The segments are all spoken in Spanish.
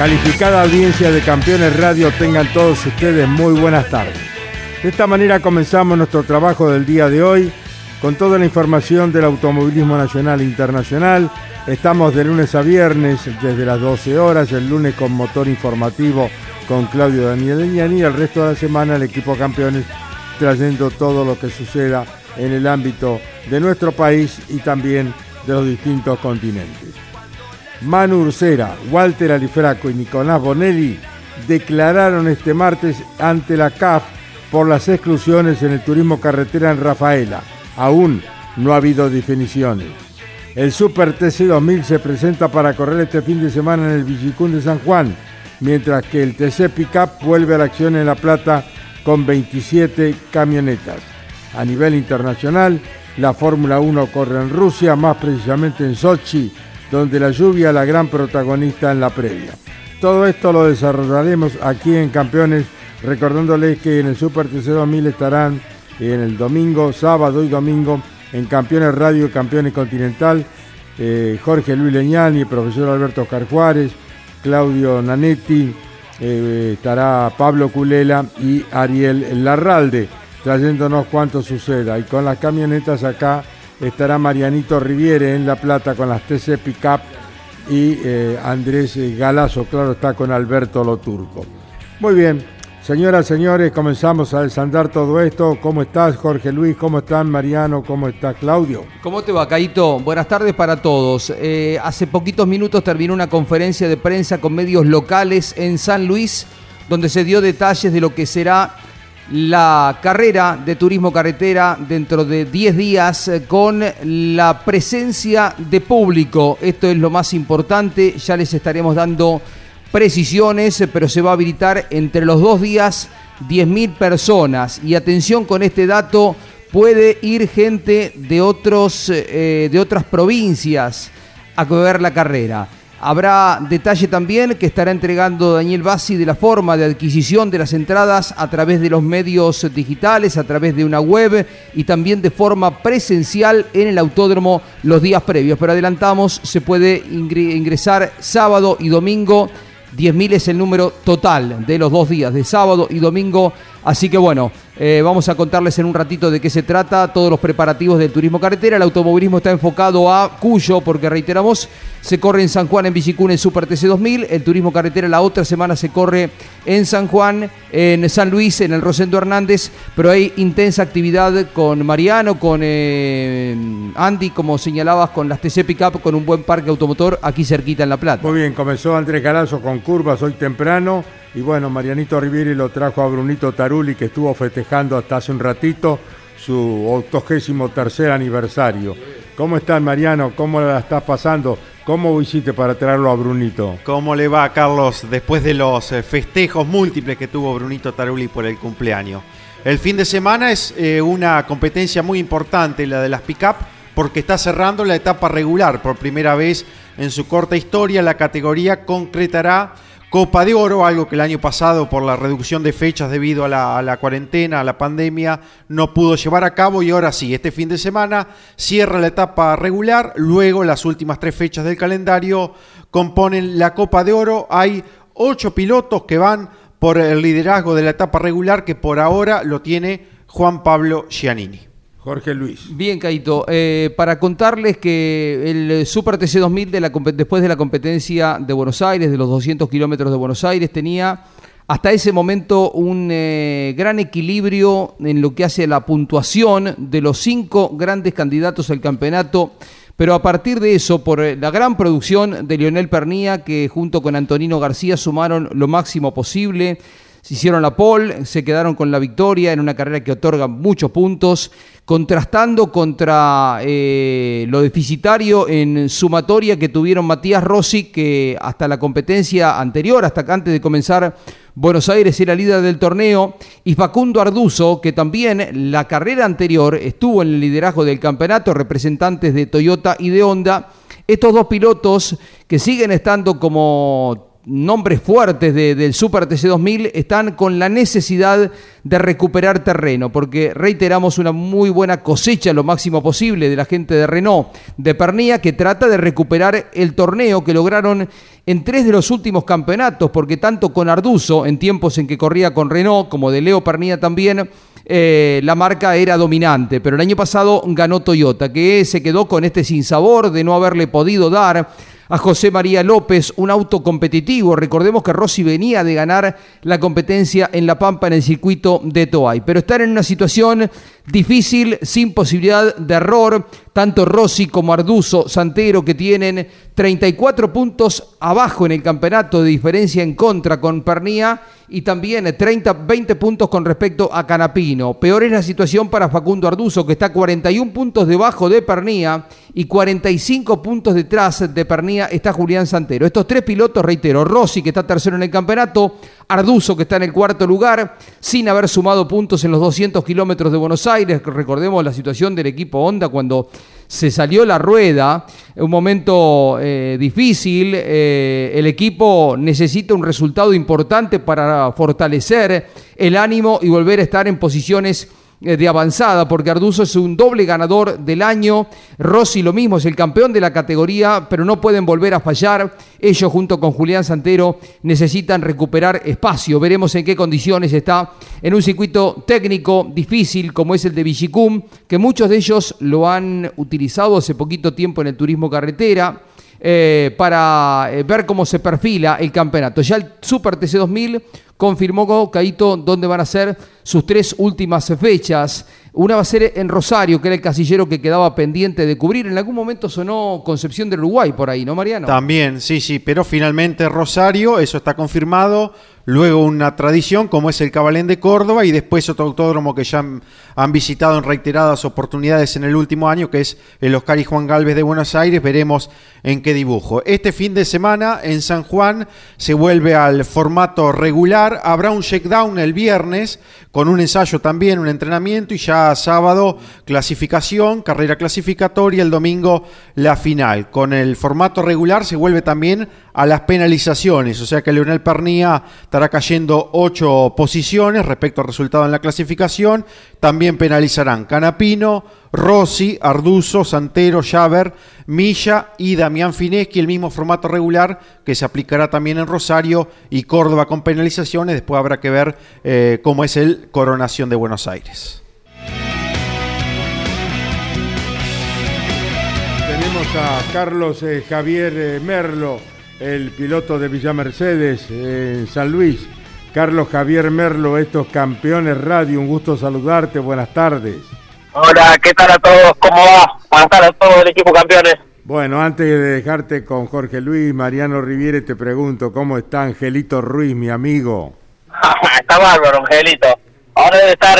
Calificada audiencia de Campeones Radio, tengan todos ustedes muy buenas tardes. De esta manera comenzamos nuestro trabajo del día de hoy con toda la información del automovilismo nacional e internacional. Estamos de lunes a viernes desde las 12 horas, el lunes con motor informativo con Claudio Daniel Leñani y el resto de la semana el equipo Campeones trayendo todo lo que suceda en el ámbito de nuestro país y también de los distintos continentes. Manu Ursera, Walter Alifraco y Nicolás Bonelli declararon este martes ante la CAF por las exclusiones en el turismo carretera en Rafaela. Aún no ha habido definiciones. El Super TC 2000 se presenta para correr este fin de semana en el Villicún de San Juan, mientras que el TC Pickup vuelve a la acción en La Plata con 27 camionetas. A nivel internacional, la Fórmula 1 corre en Rusia, más precisamente en Sochi, donde la lluvia la gran protagonista en la previa. Todo esto lo desarrollaremos aquí en Campeones, recordándoles que en el Super TC 2000 estarán en el domingo, sábado y domingo en Campeones Radio y Campeones Continental, eh, Jorge Luis Leñani, profesor Alberto Oscar Claudio Nanetti, eh, estará Pablo Culela y Ariel Larralde, trayéndonos cuánto suceda. Y con las camionetas acá estará Marianito Riviere en La Plata con las TC Pickup y eh, Andrés Galazo, claro, está con Alberto Loturco. Muy bien, señoras, señores, comenzamos a desandar todo esto. ¿Cómo estás, Jorge Luis? ¿Cómo están, Mariano? ¿Cómo está, Claudio? ¿Cómo te va, Caito? Buenas tardes para todos. Eh, hace poquitos minutos terminó una conferencia de prensa con medios locales en San Luis, donde se dio detalles de lo que será la carrera de turismo carretera dentro de 10 días eh, con la presencia de público. Esto es lo más importante, ya les estaremos dando precisiones, eh, pero se va a habilitar entre los dos días 10.000 personas. Y atención con este dato, puede ir gente de, otros, eh, de otras provincias a ver la carrera. Habrá detalle también que estará entregando Daniel Bassi de la forma de adquisición de las entradas a través de los medios digitales, a través de una web y también de forma presencial en el autódromo los días previos. Pero adelantamos, se puede ingre- ingresar sábado y domingo. 10.000 es el número total de los dos días, de sábado y domingo. Así que bueno, eh, vamos a contarles en un ratito de qué se trata, todos los preparativos del turismo carretera. El automovilismo está enfocado a Cuyo, porque reiteramos, se corre en San Juan, en Villicún, en Super TC 2000. El turismo carretera la otra semana se corre en San Juan, en San Luis, en el Rosendo Hernández. Pero hay intensa actividad con Mariano, con eh, Andy, como señalabas, con las TC Pickup, con un buen parque automotor aquí cerquita en La Plata. Muy bien, comenzó Andrés Galazo con curvas hoy temprano. Y bueno, Marianito Rivieri lo trajo a Brunito Taruli, que estuvo festejando hasta hace un ratito su octogésimo tercer aniversario. ¿Cómo estás, Mariano? ¿Cómo la estás pasando? ¿Cómo hiciste para traerlo a Brunito? ¿Cómo le va, Carlos, después de los eh, festejos múltiples que tuvo Brunito Taruli por el cumpleaños? El fin de semana es eh, una competencia muy importante, la de las pick-up, porque está cerrando la etapa regular. Por primera vez en su corta historia, la categoría concretará Copa de Oro, algo que el año pasado por la reducción de fechas debido a la, cuarentena, a la pandemia, no pudo llevar a cabo y ahora sí, este fin de semana cierra la etapa regular, luego las últimas tres fechas del calendario componen la Copa de Oro, hay ocho pilotos que van por el liderazgo de la etapa regular que por ahora lo tiene Juan Pablo Giannini. Jorge Luis. Bien, Caito. Eh, para contarles que el Super TC 2000, de la, después de la competencia de Buenos Aires, de los 200 kilómetros de Buenos Aires, tenía hasta ese momento un eh, gran equilibrio en lo que hace la puntuación de los cinco grandes candidatos al campeonato. Pero a partir de eso, por eh, la gran producción de Lionel Pernía, que junto con Antonino García sumaron lo máximo posible, se hicieron la pole, se quedaron con la victoria en una carrera que otorga muchos puntos, contrastando contra eh, lo deficitario en sumatoria que tuvieron Matías Rossi, que hasta la competencia anterior, hasta antes de comenzar Buenos Aires era líder del torneo, y Facundo Arduzo, que también la carrera anterior estuvo en el liderazgo del campeonato, representantes de Toyota y de Honda. Estos dos pilotos que siguen estando como nombres fuertes del Super TC 2000 están con la necesidad de recuperar terreno, porque reiteramos una muy buena cosecha lo máximo posible de la gente de Renault de Pernía que trata de recuperar el torneo que lograron en tres de los últimos campeonatos, porque tanto con Arduzo, en tiempos en que corría con Renault, como de Leo Pernía también, eh, la marca era dominante, pero el año pasado ganó Toyota, que se quedó con este sinsabor de no haberle podido dar a José María López, un auto competitivo. Recordemos que Rossi venía de ganar la competencia en La Pampa en el circuito de Toay, pero estar en una situación difícil, sin posibilidad de error, tanto Rossi como Arduzo, Santero, que tienen 34 puntos abajo en el campeonato de diferencia en contra con Pernía y también 30, 20 puntos con respecto a Canapino. Peor es la situación para Facundo Arduzo, que está 41 puntos debajo de Pernía y 45 puntos detrás de Pernía está Julián Santero. Estos tres pilotos, reitero, Rossi, que está tercero en el campeonato, Arduzo, que está en el cuarto lugar, sin haber sumado puntos en los 200 kilómetros de Buenos Aires. Recordemos la situación del equipo Honda cuando se salió la rueda, un momento eh, difícil, eh, el equipo necesita un resultado importante para fortalecer el ánimo y volver a estar en posiciones de avanzada, porque Arduzo es un doble ganador del año, Rossi lo mismo, es el campeón de la categoría, pero no pueden volver a fallar. Ellos junto con Julián Santero necesitan recuperar espacio. Veremos en qué condiciones está en un circuito técnico difícil como es el de Vichicum, que muchos de ellos lo han utilizado hace poquito tiempo en el turismo carretera. Eh, para eh, ver cómo se perfila el campeonato. Ya el Super TC 2000 confirmó Caito dónde van a ser sus tres últimas fechas. Una va a ser en Rosario, que era el casillero que quedaba pendiente de cubrir. En algún momento sonó Concepción del Uruguay por ahí, ¿no, Mariano? También, sí, sí, pero finalmente Rosario, eso está confirmado. Luego una tradición como es el Cabalén de Córdoba y después otro autódromo que ya han, visitado en reiteradas oportunidades en el último año, que es el Oscar y Juan Galvez de Buenos Aires. Veremos en qué dibujo. Este fin de semana en San Juan se vuelve al formato regular. Habrá un checkdown el viernes con un ensayo también, un entrenamiento y ya sábado clasificación, carrera clasificatoria, el domingo la final. Con el formato regular se vuelve también a las penalizaciones, o sea que Leonel Pernía estará cayendo ocho posiciones respecto al resultado en la clasificación. También penalizarán Canapino, Rossi, Arduzo, Santero, Javer, Milla y Damián Fineschi, el mismo formato regular que se aplicará también en Rosario y Córdoba con penalizaciones. Después habrá que ver eh, cómo es el Coronación de Buenos Aires. Tenemos a Carlos eh, Javier eh, Merlo el piloto de Villa Mercedes en San Luis. Carlos Javier Merlo, estos campeones radio, un gusto saludarte, buenas tardes. Hola, ¿qué tal a todos? ¿Cómo va? Buenas tardes a todo el equipo campeones. Bueno, antes de dejarte con Jorge Luis, Mariano Riviere, te pregunto, ¿cómo está Angelito Ruiz, mi amigo? está bárbaro, Angelito. Ahora debe estar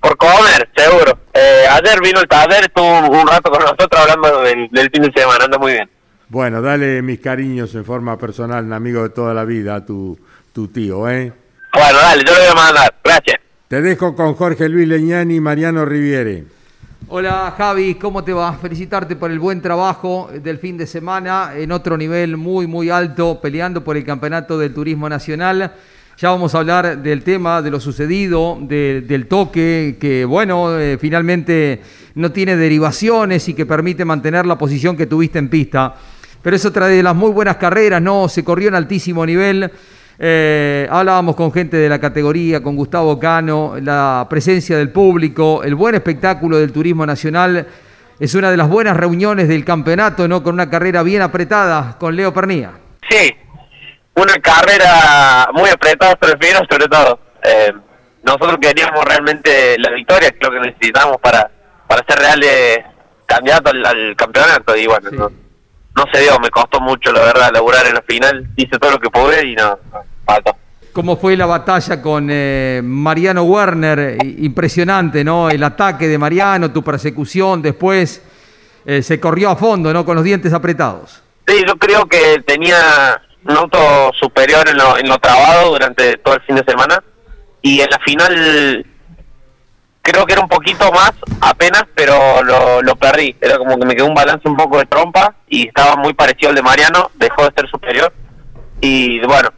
por comer, seguro. Eh, ayer vino el taller, estuvo un, rato con nosotros hablando del, del fin de semana, anda muy bien. Bueno, dale mis cariños en forma personal, un amigo de toda la vida, a tu, tu tío, ¿eh? Bueno, dale, yo lo voy a mandar. Gracias. Te dejo con Jorge Luis Leñani y Mariano Riviere. Hola Javi, ¿cómo te va? Felicitarte por el buen trabajo del fin de semana en otro nivel muy, muy alto, peleando por el campeonato del turismo nacional. Ya vamos a hablar del tema, de lo sucedido, de- del toque, que bueno, eh, finalmente no tiene derivaciones y que permite mantener la posición que tuviste en pista. Pero es otra de las muy buenas carreras, ¿no? Se corrió en altísimo nivel. Eh, hablábamos con gente de la categoría, con Gustavo Cano, la presencia del público, el buen espectáculo del turismo nacional. Es una de las buenas reuniones del campeonato, ¿no? Con una carrera bien apretada con Leo Pernía. Sí, una carrera muy apretada, prefiero sobre todo. Eh, nosotros queríamos realmente la victoria, que es lo que necesitamos para, para ser reales candidatos al, al campeonato. Y bueno, Sí. no, no se dio, me costó mucho, la verdad, laburar en la final. Hice todo lo que pude y no, faltó. ¿Cómo fue la batalla con eh, Mariano Werner? Impresionante, ¿no? El ataque de Mariano, tu persecución, después eh, se corrió a fondo, ¿no? Con los dientes apretados. Sí, yo creo que tenía un auto superior en lo, en lo trabado durante todo el fin de semana y en la final creo que era un poquito más apenas, pero lo, lo perdí. Era como que me quedó un balance un poco de trompa y estaba muy parecido al de Mariano, dejó de ser superior y bueno.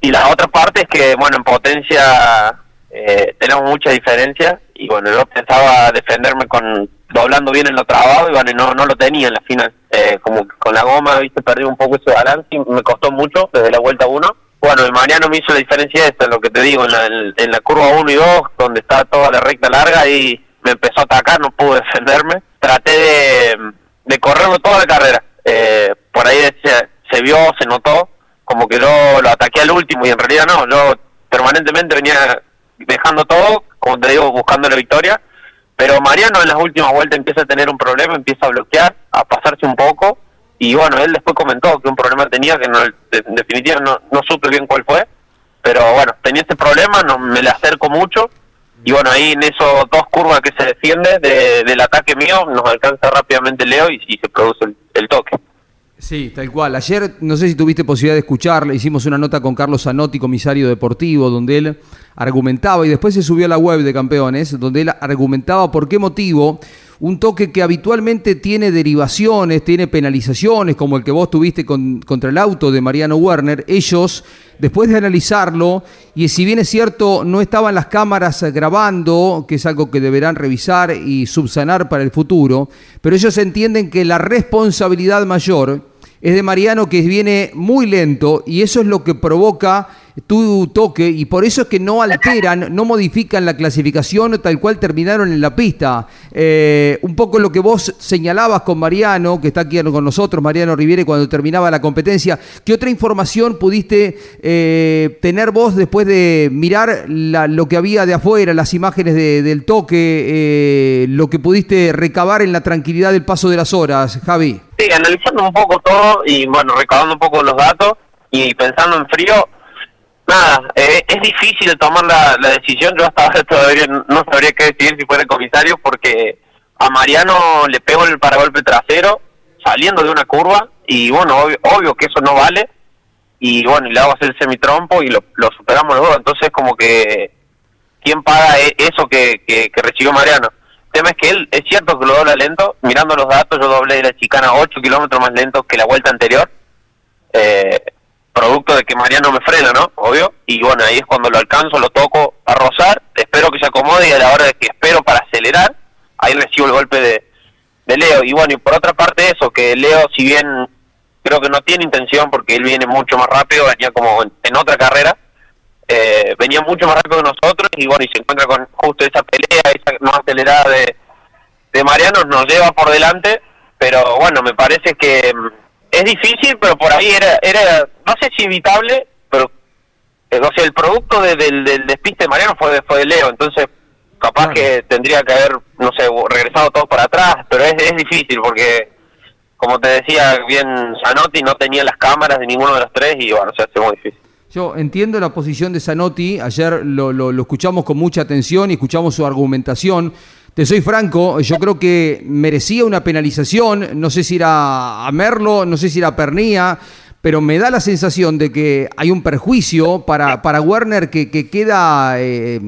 Y la otra parte es que, bueno, en potencia eh, tenemos mucha diferencia y bueno, yo pensaba defenderme con doblando bien en lo trabado y bueno, no, no lo tenía en la final. Eh, como con la goma, viste, perdí un poco ese balance y me costó mucho desde la vuelta 1. Bueno, el Mariano me hizo la diferencia esta, lo que te digo, en la, en, la curva 1 y 2, donde está toda la recta larga y me empezó a atacar, no pude defenderme. Traté de, de correrlo toda la carrera. Eh, por ahí se, se vio, se notó, como que yo lo ataqué al último y en realidad no, yo permanentemente venía dejando todo, como te digo, buscando la victoria. Pero Mariano en las últimas vueltas empieza a tener un problema, empieza a bloquear, a pasarse un poco. Y bueno, él después comentó que un problema tenía, que no, en definitiva no, no supe bien cuál fue. Pero bueno, tenía ese problema, no, me le acerco mucho. Y bueno, ahí en esos dos curvas que se defiende de- del ataque mío, nos alcanza rápidamente Leo y, y se produce el, el toque. Sí, tal cual. Ayer, no sé si tuviste posibilidad de escucharle, hicimos una nota con Carlos Zanotti, comisario deportivo, donde él argumentaba, y después se subió a la web de campeones, donde él argumentaba por qué motivo un toque que habitualmente tiene derivaciones, tiene penalizaciones, como el que vos tuviste con- contra el auto de Mariano Werner, ellos, después de analizarlo, y si bien es cierto, no estaban las cámaras grabando, que es algo que deberán revisar y subsanar para el futuro, pero ellos entienden que la responsabilidad mayor es de Mariano que viene muy lento y eso es lo que provoca tu toque y por eso es que no alteran, no modifican la clasificación tal cual terminaron en la pista. Eh, un poco lo que vos señalabas con Mariano, que está aquí con nosotros, Mariano Riviere, cuando terminaba la competencia. ¿Qué otra información pudiste eh, tener vos después de mirar la- lo que había de afuera, las imágenes de- del toque, eh, lo que pudiste recabar en la tranquilidad del paso de las horas, Javi? Sí, analizando un poco todo y bueno, recabando un poco los datos y pensando en frío, nada, eh, es difícil tomar la, decisión. Yo hasta ahora todavía no sabría qué decidir si fuera el comisario porque a Mariano le pego el paragolpe trasero saliendo de una curva y bueno, obvio, obvio que eso no vale y bueno, y le hago hacer el semitrompo y lo, superamos los dos. Entonces como que, ¿quién paga e- eso que, que, que recibió Mariano? El tema es que él, es cierto que lo dobla lento, mirando los datos yo doblé la chicana 8 kilómetros más lento que la vuelta anterior, eh, producto de que Mariano me frena, ¿no? Obvio, y bueno, ahí es cuando lo alcanzo, lo toco a rozar, espero que se acomode y a la hora de que espero para acelerar, ahí recibo el golpe de, de Leo. Y bueno, y por otra parte eso, que Leo, si bien creo que no tiene intención porque él viene mucho más rápido, venía como en, otra carrera, eh, venía mucho más rápido que nosotros y bueno, y se encuentra con justo esa pelea, esa más acelerada de, de Mariano, nos lleva por delante, pero bueno, me parece que mm, es difícil, pero por ahí era, era no sé si evitable, pero eh, o sea, el producto de- del, del despiste de Mariano fue de, fue de Leo, entonces capaz Claro. que tendría que haber, no sé, regresado todo para atrás, pero es, es difícil porque, como te decía bien Zanotti, no tenía las cámaras de ninguno de los tres y bueno, se hace muy difícil. Yo entiendo la posición de Zanotti, ayer lo, lo- lo escuchamos con mucha atención y escuchamos su argumentación. Te soy franco, yo creo que merecía una penalización, no sé si era a Merlo, no sé si era Pernía, pero me da la sensación de que hay un perjuicio para, para Werner que, que queda... eh,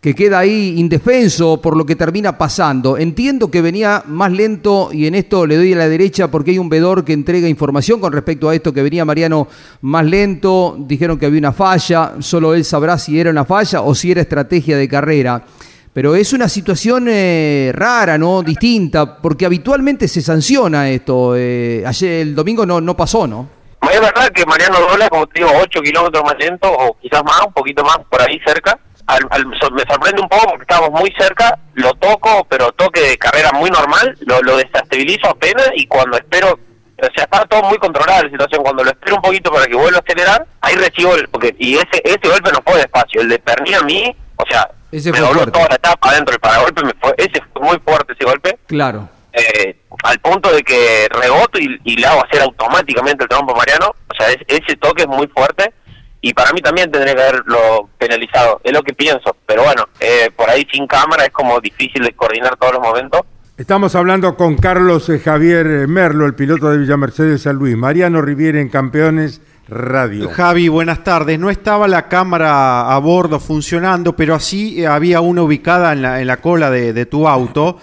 que queda ahí indefenso por lo que termina pasando. Entiendo que venía más lento y en esto le doy a la derecha porque hay un vedor que entrega información con respecto a esto, que venía Mariano más lento, dijeron que había una falla, solo él sabrá si era una falla o si era estrategia de carrera. Pero es una situación eh, rara, ¿no? Distinta, porque habitualmente se sanciona esto. Eh, ayer, el domingo no, no pasó, ¿no? Es verdad que Mariano dobla, como te digo, 8 kilómetros más lento, o quizás más, un poquito más, por ahí cerca. Al- al- me sorprende un poco porque estábamos muy cerca, lo toco, pero toque de carrera muy normal, lo, lo desestabilizo apenas y cuando espero, o sea, está todo muy controlada la situación, cuando lo espero un poquito para que vuelva a acelerar, ahí recibo el, porque, y ese, ese golpe no fue despacio, el de Pernilla a mí, o sea, Ese me fue dobló fuerte. toda la etapa adentro del paragolpe, me fue, ese fue muy fuerte ese golpe, Claro. eh, al punto de que reboto y, y le hago hacer automáticamente el trompo a Mariano. O sea, es- ese toque es muy fuerte y para mí también tendría que haberlo penalizado. Es lo que pienso. Pero bueno, eh, por ahí sin cámara es como difícil de coordinar todos los momentos. Estamos hablando con Carlos eh, Javier eh, Merlo, el piloto de Villa Mercedes San Luis. Mariano Riviera en Campeones Radio. Javi, buenas tardes. No estaba la cámara a bordo funcionando, pero así eh, había una ubicada en la, en la cola de, de tu auto,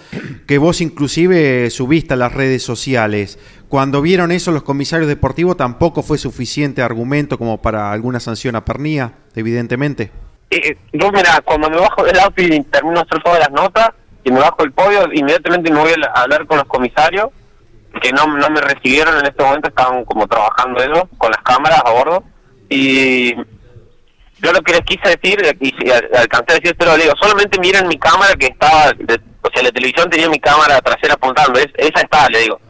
que vos inclusive subiste a las redes sociales. Cuando vieron eso los comisarios deportivos tampoco fue suficiente argumento como para alguna sanción a Pernía, evidentemente. Eh, yo, mira, cuando me bajo del auto y termino de hacer todas las notas y me bajo del podio, inmediatamente me voy a hablar con los comisarios que no, no me recibieron en este momento, estaban como trabajando ellos con las cámaras a bordo. Y yo lo que les quise decir, y alcancé a decir, pero le digo, solamente miren mi cámara que estaba, de- o sea, la televisión tenía mi cámara trasera apuntando, es, esa está, le digo.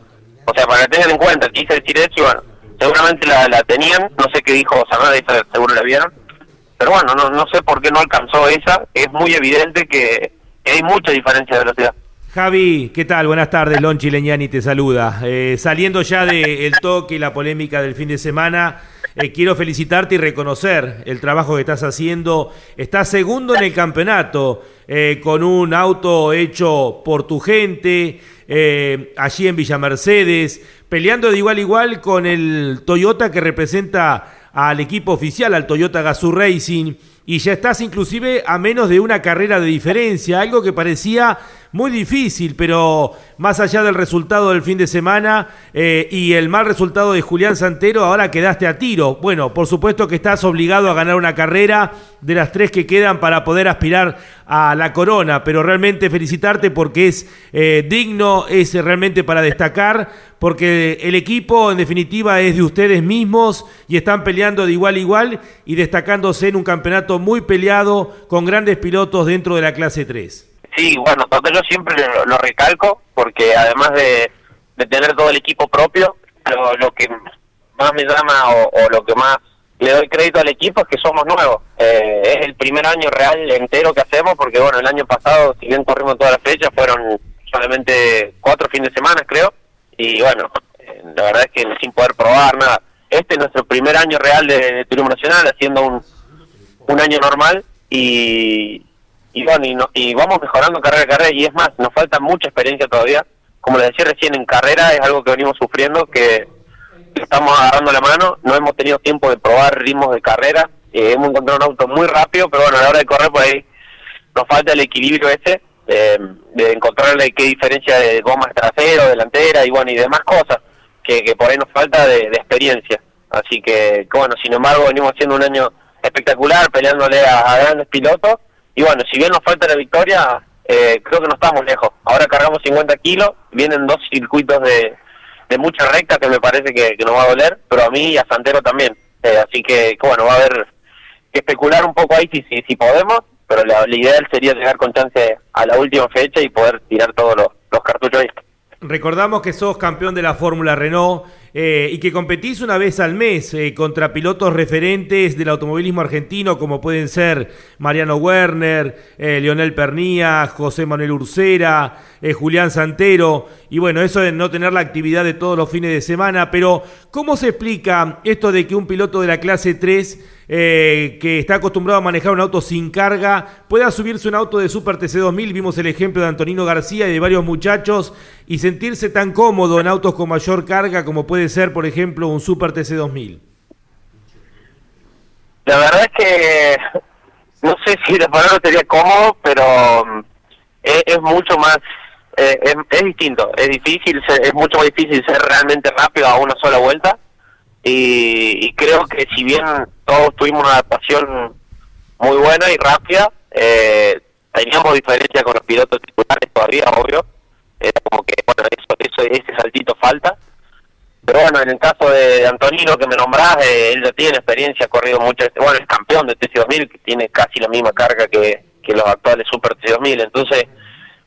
O sea, para que tengan en cuenta, quise decir eso y bueno, seguramente la, la tenían, no sé qué dijo Sanada, esa seguro la vieron. Pero bueno, no, no sé por qué no alcanzó esa, es muy evidente que, que hay mucha diferencia de velocidad. Javi, ¿qué tal? Buenas tardes, Lonchi Leñani te saluda. Eh, saliendo ya del toque y la polémica del fin de semana, eh, quiero felicitarte y reconocer el trabajo que estás haciendo. Estás segundo en el campeonato, eh, con un auto hecho por tu gente, allí en Villa Mercedes, peleando de igual a igual con el Toyota que representa al equipo oficial, al Toyota Gazoo Racing, y ya estás inclusive a menos de una carrera de diferencia, algo que parecía muy difícil, pero más allá del resultado del fin de semana eh, y el mal resultado de Julián Santero, ahora quedaste a tiro. Bueno, por supuesto que estás obligado a ganar una carrera de las tres que quedan para poder aspirar a la corona, pero realmente felicitarte porque es eh, digno, es realmente para destacar, porque el equipo en definitiva es de ustedes mismos y están peleando de igual a igual y destacándose en un campeonato muy peleado con grandes pilotos dentro de la clase 3. Sí, bueno, entonces yo siempre lo, lo recalco porque además de, tener todo el equipo propio, lo, que más me llama o, o lo que más le doy crédito al equipo es que somos nuevos. Eh, es el primer año real entero que hacemos porque bueno, el año pasado, si bien corrimos todas las fechas, fueron solamente cuatro fines de semana creo. Y bueno, eh, la verdad es que sin poder probar nada. Este es nuestro primer año real de, de turismo nacional, haciendo un, un año normal y, y bueno, y, no- y vamos mejorando carrera a carrera y es más, nos falta mucha experiencia todavía. Como les decía recién, en carrera es algo que venimos sufriendo, que estamos agarrando la mano, no hemos tenido tiempo de probar ritmos de carrera, eh, hemos encontrado un auto muy rápido, pero bueno, a la hora de correr por ahí nos falta el equilibrio ese, eh, de encontrarle qué diferencia de gomas trasero, delantera y bueno, y demás cosas, que, que por ahí nos falta de, de experiencia. Así que, que bueno, sin embargo, venimos haciendo un año espectacular, peleándole a, a grandes pilotos, y bueno, si bien nos falta la victoria, eh, creo que no estamos lejos. Ahora cargamos 50 kilos, vienen dos circuitos de, de mucha recta que me parece que, que nos va a doler, pero a mí y a Santero también. Eh, así que, bueno, va a haber que especular un poco ahí si, si, si podemos, pero la, la ideal sería llegar con chance a la última fecha y poder tirar todos los, los cartuchos ahí. Recordamos que sos campeón de la Fórmula Renault eh, y que competís una vez al mes eh, contra pilotos referentes del automovilismo argentino como pueden ser Mariano Werner, eh, Leonel Pernía, José Manuel Ursera, eh, Julián Santero. Y bueno, eso de no tener la actividad de todos los fines de semana, pero ¿cómo se explica esto de que un piloto de la clase 3 eh, que está acostumbrado a manejar un auto sin carga, pueda subirse un auto de Super TC2000, vimos el ejemplo de Antonino García y de varios muchachos, y sentirse tan cómodo en autos con mayor carga como puede ser, por ejemplo, un Super TC2000? La verdad es que no sé si la palabra sería cómodo, pero mm, es, es mucho más, eh, es, distinto, es difícil, es mucho más difícil ser realmente rápido a una sola vuelta y, creo que si bien todos tuvimos una adaptación muy buena y rápida, eh, teníamos diferencia con los pilotos titulares todavía, obvio, era como que, bueno, eso, eso, ese saltito falta, pero bueno, en el caso de Antonino que me nombrás, eh, él ya tiene experiencia, ha corrido mucho, bueno, es campeón de TC2000, que tiene casi la misma carga que, que los actuales Super TC2000, entonces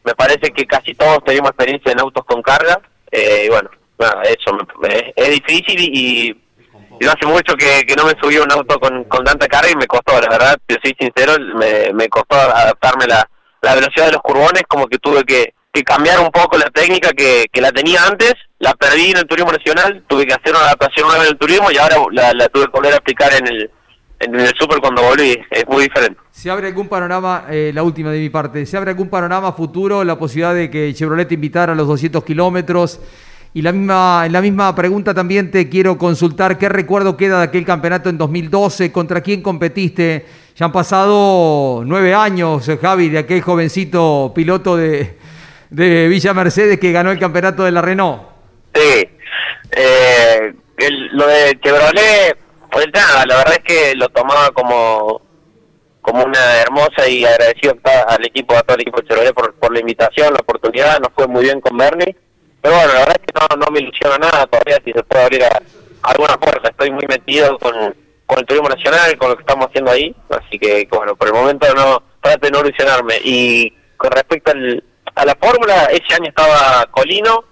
me parece que casi todos tenemos experiencia en autos con carga, eh, y bueno, nada, eso me- es difícil y no hace mucho que, que no me subí a un auto con, con tanta carga y me costó, la verdad, te soy sincero, me, me costó adaptarme la, la velocidad de los curbones, como que tuve que, que cambiar un poco la técnica que, que la tenía antes, la perdí en el turismo nacional, tuve que hacer una adaptación nueva en el turismo y ahora la, la tuve que volver a aplicar en el, en el super cuando volví, es muy diferente. ¿Se abre algún panorama, eh, la última de mi parte, ¿se abre algún panorama futuro, la posibilidad de que Chevrolet invitara a los 200 kilómetros? Y la misma, en la misma pregunta también te quiero consultar qué recuerdo queda de aquel campeonato en 2012, contra quién competiste. Ya han pasado nueve años, eh, Javi, de aquel jovencito piloto de, de Villa Mercedes que ganó el campeonato de la Renault. Sí, eh, el- lo de Chevrolet, pues nada, la verdad es que lo tomaba como como una hermosa y agradecido al equipo, a todo el equipo de Chevrolet por, por la invitación, la oportunidad, nos fue muy bien con Bernie, pero bueno, la verdad es que no, no me ilusiona nada todavía si se puede abrir a, alguna puerta, estoy muy metido con, con el turismo nacional, con lo que estamos haciendo ahí, así que bueno, por el momento no, trato de no ilusionarme, y con respecto al, a la fórmula, ese año estaba Colino,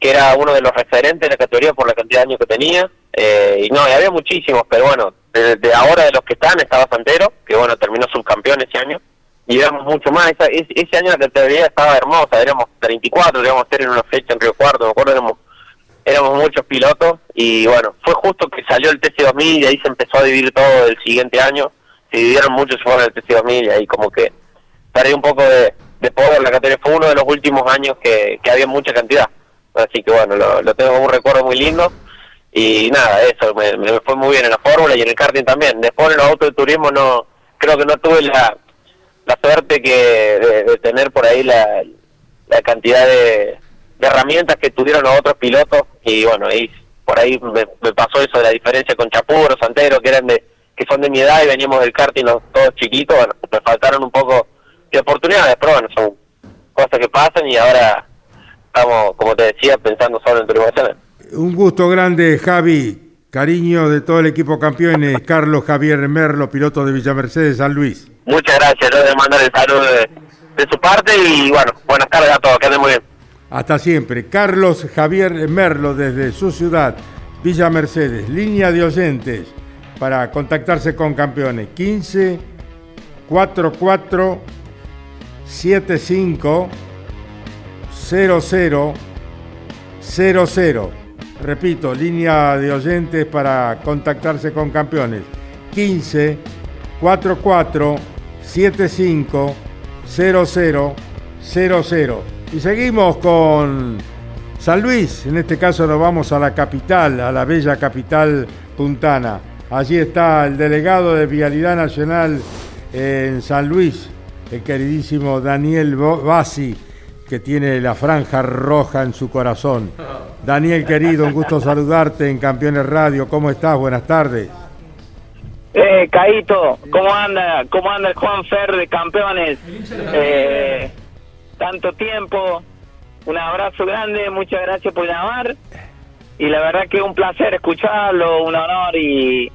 que era uno de los referentes de la categoría por la cantidad de años que tenía. eh, y no, y había muchísimos, pero bueno, de, de ahora de los que están estaba Santero, que bueno, terminó subcampeón ese año. Y éramos mucho más. Esa- ese, año la categoría estaba hermosa, éramos 34, íbamos a estar en una fecha en Río Cuarto, me acuerdo, éramos, éramos muchos pilotos. Y bueno, fue justo que salió el TC2000 y ahí se empezó a dividir todo el siguiente año. Se dividieron muchos fueron el TC2000 y ahí como que perdí un poco de, de poder la categoría. Fue uno de los últimos años que, que había mucha cantidad. Así que bueno, lo, lo tengo como un recuerdo muy lindo. Y nada, eso, me, me fue muy bien en la fórmula y en el karting también. Después en los autos de turismo no, creo que no tuve la, la suerte que de, tener por ahí la, la cantidad de, herramientas que tuvieron los otros pilotos. Y bueno, ahí por ahí me, pasó eso de la diferencia con Chapuro, Santero, que eran de que son de mi edad y veníamos del karting los, todos chiquitos. Bueno, me faltaron un poco de oportunidades, pero bueno, son cosas que pasan y ahora estamos, como te decía, pensando solo en turismo nacional. Un gusto grande, Javi. Cariño de todo el equipo campeones, Carlos Javier Merlo, piloto de Villa Mercedes, San Luis. Muchas gracias, yo de mandar el saludo de, de su parte y bueno, buenas tardes a todos, que anden muy bien. Hasta siempre. Carlos Javier Merlo desde su ciudad, Villa Mercedes. Línea de oyentes para contactarse con campeones. 15 44 75 00 00. Repito, línea de oyentes para contactarse con campeones. 15 44 75 00 00. Y seguimos con San Luis. En este caso nos vamos a la capital, a la bella capital puntana. Allí está el delegado de Vialidad Nacional en San Luis, el queridísimo Daniel Bassi, que tiene la franja roja en su corazón. Daniel querido, un gusto saludarte en Campeones Radio. ¿Cómo estás? Buenas tardes. Eh, Caito, ¿cómo anda? ¿Cómo anda el Juan Fer de campeones? Eh, tanto tiempo, un abrazo grande, muchas gracias por llamar. Y la verdad que un placer escucharlo, un honor y,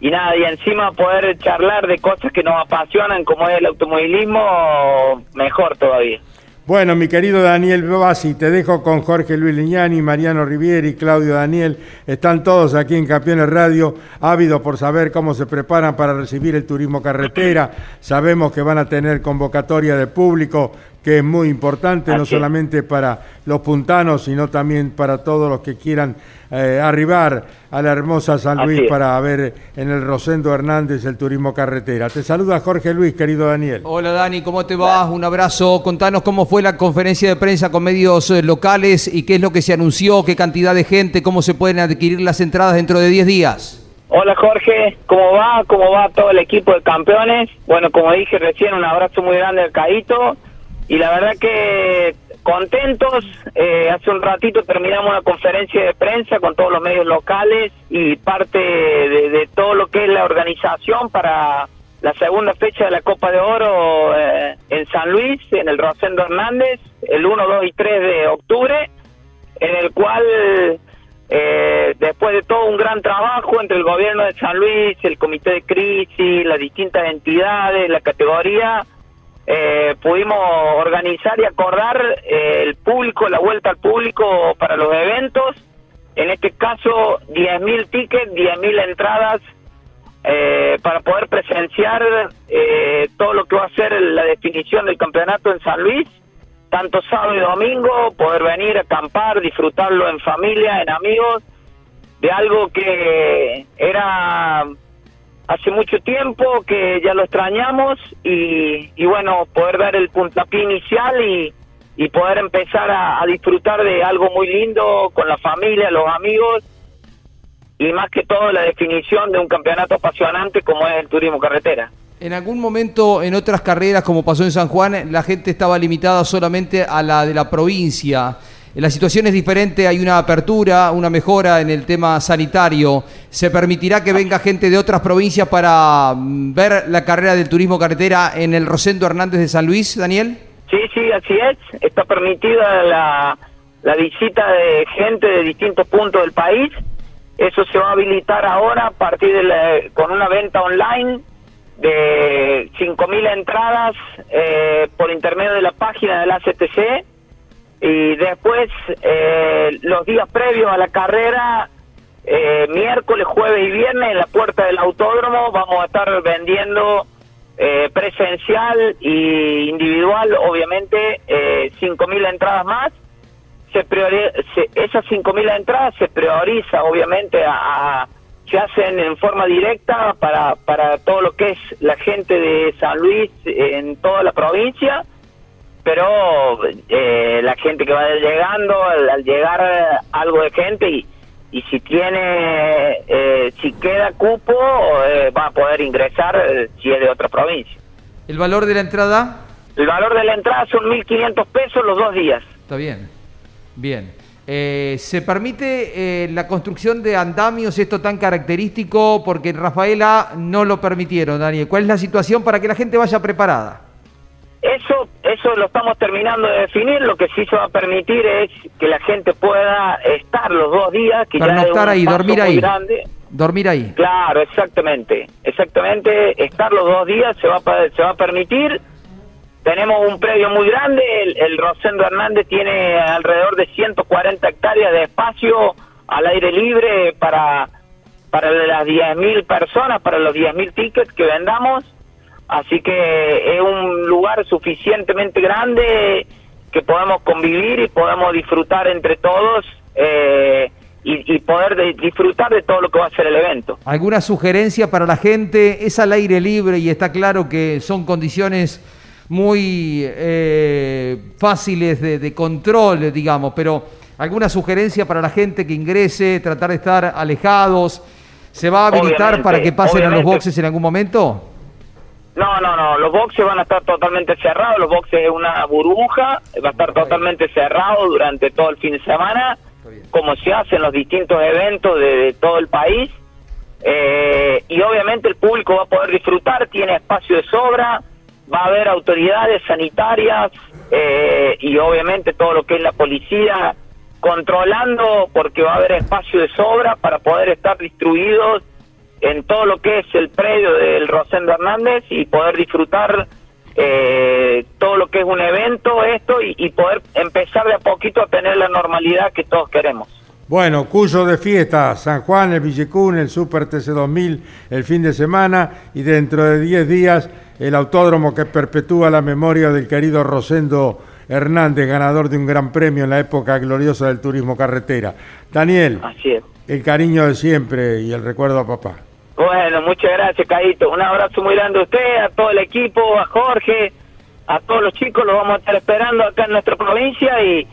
y nada, y encima poder charlar de cosas que nos apasionan como es el automovilismo, mejor todavía. Bueno, mi querido Daniel Bassi, te dejo con Jorge Luis Liñani, Mariano Rivieri, Claudio Daniel. Están todos aquí en Campeones Radio, ávidos por saber cómo se preparan para recibir el turismo carretera. Sabemos que van a tener convocatoria de público que es muy importante, no Así solamente para los puntanos, sino también para todos los que quieran eh, arribar a la hermosa San Así Luis es. para ver en el Rosendo Hernández el turismo carretera. Te saluda Jorge Luis, querido Daniel. Hola Dani, ¿cómo te va? Un abrazo. Contanos cómo fue la conferencia de prensa con medios eh, locales y qué es lo que se anunció, qué cantidad de gente, cómo se pueden adquirir las entradas dentro de 10 días. Hola Jorge, ¿cómo va? ¿Cómo va todo el equipo de campeones? Bueno, como dije recién, un abrazo muy grande al Caíto y la verdad que contentos. Eh, hace un ratito terminamos una conferencia de prensa con todos los medios locales y parte de, todo lo que es la organización para la segunda fecha de la Copa de Oro eh, en San Luis, en el Rosendo Hernández, el 1, 2 y 3 de octubre, en el cual eh, después de todo un gran trabajo entre el gobierno de San Luis, el comité de crisis, las distintas entidades, la categoría, eh, pudimos organizar y acordar eh, el público, la vuelta al público para los eventos. En este caso, 10.000 tickets, 10.000 entradas eh, para poder presenciar eh, todo lo que va a ser la definición del campeonato en San Luis tanto sábado y domingo, poder venir a acampar, disfrutarlo en familia, en amigos, de algo que era hace mucho tiempo, que ya lo extrañamos, y, y bueno, poder dar el puntapié inicial y, y poder empezar a, a disfrutar de algo muy lindo con la familia, los amigos, y más que todo la definición de un campeonato apasionante como es el turismo carretera. En algún momento en otras carreras, como pasó en San Juan, la gente estaba limitada solamente a la de la provincia. La situación es diferente, hay una apertura, una mejora en el tema sanitario. ¿Se permitirá que venga gente de otras provincias para mm, ver la carrera del turismo carretera en el Rosendo Hernández de San Luis, Daniel? Sí, sí, así es. Está permitida la, la visita de gente de distintos puntos del país. Eso se va a habilitar ahora a partir de la- con una venta online de 5.000 entradas eh, por intermedio de la página del ACTC y después eh, los días previos a la carrera, eh, miércoles, jueves y viernes en la puerta del autódromo vamos a estar vendiendo eh, presencial y individual, obviamente, eh, 5.000 entradas más. Se priori- se- esas 5.000 entradas se prioriza, obviamente, a, se hacen en forma directa para, para todo lo que es la gente de San Luis en toda la provincia, pero eh, la gente que va llegando, al, al llegar algo de gente y, y si tiene, eh, si queda cupo, eh, va a poder ingresar eh, si es de otra provincia. ¿El valor de la entrada? El valor de la entrada son 1.500 pesos los dos días. Está bien. Bien. Eh, ¿Se permite eh, la construcción de andamios, esto tan característico? Porque en Rafaela no lo permitieron, Daniel. ¿Cuál es la situación para que la gente vaya preparada? Eso, eso lo estamos terminando de definir. Lo que sí se va a permitir es que la gente pueda estar los dos días, que ya es Pernoctar un ahí, dormir ahí. grande. Dormir ahí. Claro, exactamente, exactamente. Estar los dos días se va se va a permitir. Tenemos un predio muy grande. El, el Rosendo Hernández tiene alrededor de 140 hectáreas de espacio al aire libre para para las 10.000 personas, para los 10.000 tickets que vendamos. Así que es un lugar suficientemente grande que podemos convivir y podemos disfrutar entre todos eh, y, y poder de- disfrutar de todo lo que va a ser el evento. ¿Alguna sugerencia para la gente? Es al aire libre y está claro que son condiciones muy eh, fáciles de, de control, digamos, pero ¿alguna sugerencia para la gente que ingrese, tratar de estar alejados? ¿Se va a habilitar Obviamente, para que pasen a los boxes en algún momento? No, no, no, los boxes van a estar totalmente cerrados, los boxes es una burbuja, va a estar totalmente cerrado durante todo el fin de semana, como se hace en los distintos eventos de, de todo el país. Eh, y obviamente el público va a poder disfrutar, tiene espacio de sobra, va a haber autoridades sanitarias eh, y obviamente todo lo que es la policía controlando porque va a haber espacio de sobra para poder estar distribuidos en todo lo que es el predio del Rosendo Hernández y poder disfrutar eh, todo lo que es un evento, esto, y, y poder empezar de a poquito a tener la normalidad que todos queremos. Bueno, Cuyo de fiesta, San Juan, el Villecún, el Super TC2000 el fin de semana y dentro de 10 días el autódromo que perpetúa la memoria del querido Rosendo Hernández, ganador de un gran premio en la época gloriosa del turismo carretera. Daniel, Así es. el cariño de siempre y el recuerdo a papá. Bueno, muchas gracias, Caíto. Un abrazo muy grande a usted, a todo el equipo, a Jorge, a todos los chicos. Los vamos a estar esperando acá en nuestra provincia y,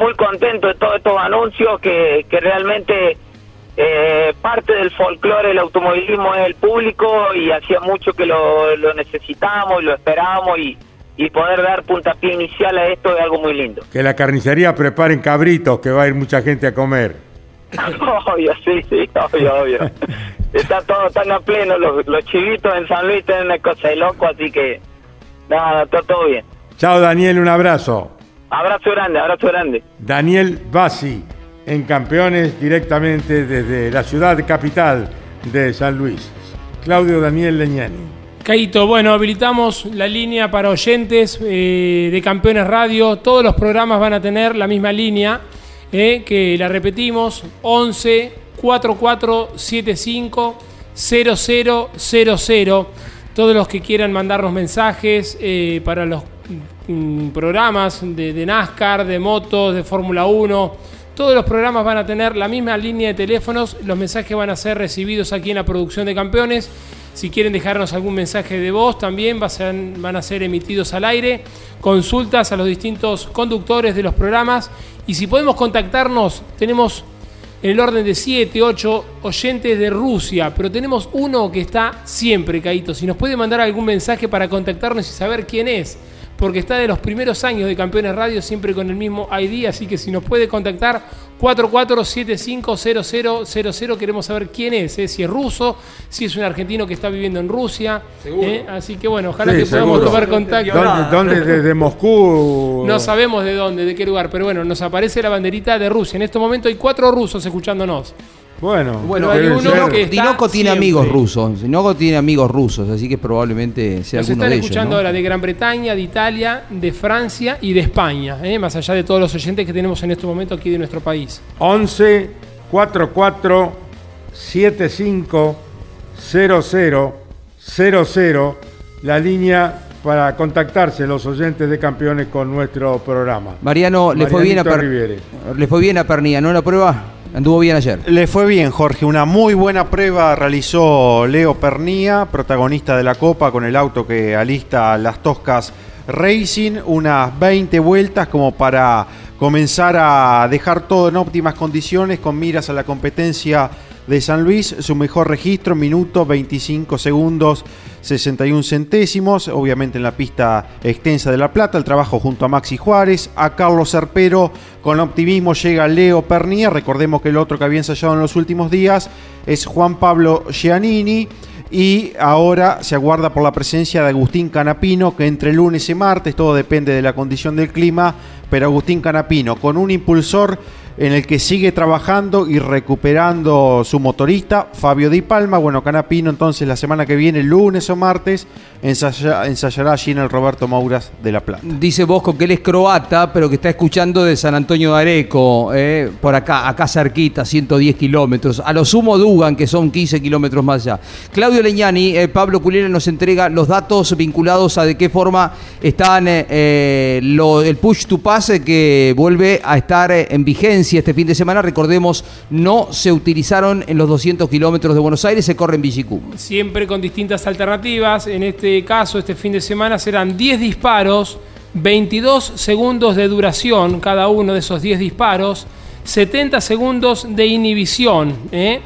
muy contento de todos estos anuncios que, que realmente eh, parte del folclore del automovilismo es el público y hacía mucho que lo, lo necesitábamos y lo esperábamos y, y poder dar puntapié inicial a esto es algo muy lindo. Que la carnicería preparen cabritos, que va a ir mucha gente a comer. obvio, sí, sí, obvio, obvio. Está todo tan a pleno, los, los chivitos en San Luis tienen una cosa de loco, así que nada, está todo bien. Chao Daniel, un abrazo. Abrazo grande, abrazo grande. Daniel Bassi, en Campeones, directamente desde la ciudad capital de San Luis. Claudio Daniel Leñani. Caito, bueno, habilitamos la línea para oyentes eh, de Campeones Radio. Todos los programas van a tener la misma línea, eh, que la repetimos, 11 4475 0000. Todos los que quieran mandarnos mensajes eh, para los mm, programas de, de NASCAR, de motos, de Fórmula 1. Todos los programas van a tener la misma línea de teléfonos. Los mensajes van a ser recibidos aquí en la producción de campeones. Si quieren dejarnos algún mensaje de voz, también van a ser emitidos al aire. Consultas a los distintos conductores de los programas. Y si podemos contactarnos, tenemos en el orden de 7, 8 oyentes de Rusia, pero tenemos uno que está siempre, Caíto. Si nos puede mandar algún mensaje para contactarnos y saber quién es, porque está de los primeros años de Campeones Radio, siempre con el mismo ID, así que si nos puede contactar, 44750000, queremos saber quién es, ¿eh? si es ruso, si es un argentino que está viviendo en Rusia. ¿eh? Así que bueno, ojalá Sí, que podamos seguro. tomar contacto. ¿Dónde, dónde? desde Moscú? No sabemos de dónde, de qué lugar, pero bueno, nos aparece la banderita de Rusia. En este momento hay cuatro rusos escuchándonos. Bueno, Bueno, hay uno ser. que- está Dinoco tiene siempre. amigos rusos. Dinoco tiene amigos rusos, así que probablemente sea Nos alguno están de ellos. escuchando ¿no? ahora de Gran Bretaña, de Italia, de Francia y de España, ¿eh? más allá de todos los oyentes que tenemos en este momento aquí de nuestro país. 11 44 75 00 00 la línea para contactarse los oyentes de campeones con nuestro programa. Mariano, le fue, bien a Per- Riviere. le fue bien a Pernilla, ¿no? La prueba anduvo bien ayer. Le fue bien, Jorge. Una muy buena prueba realizó Leo Pernía, protagonista de la Copa, con el auto que alista las Toscas Racing. Unas 20 vueltas como para comenzar a dejar todo en óptimas condiciones con miras a la competencia de San Luis. Su mejor registro, minuto 25 segundos 61 centésimos. Obviamente en la pista extensa de La Plata, el trabajo junto a Maxi Juárez, a Carlos Serpero. Con optimismo llega Leo Pernía. Recordemos que el otro que había ensayado en los últimos días es Juan Pablo Giannini. Y ahora se aguarda por la presencia de Agustín Canapino, que entre lunes y martes, todo depende de la condición del clima, pero Agustín Canapino con un impulsor en el que sigue trabajando y recuperando su motorista, Fabio Di Palma. Bueno, Canapino entonces la semana que viene, lunes o martes, ensaya- ensayará allí en el Roberto Mauras de La Plata. Dice Bosco que él es croata, pero que está escuchando de San Antonio de Areco, eh, por acá, acá cerquita, 110 kilómetros. A lo sumo Dugan, que son 15 kilómetros más allá. Claudio Leñani, eh, Pablo Culera nos entrega los datos vinculados a de qué forma están eh, el push to pass que vuelve a estar en vigencia este fin de semana. Recordemos, no se utilizaron en los 200 kilómetros de Buenos Aires, se corre en Villicú. Siempre con distintas alternativas. En este caso, este fin de semana serán 10 disparos, 22 segundos de duración cada uno de esos 10 disparos, 70 segundos de inhibición, ¿eh?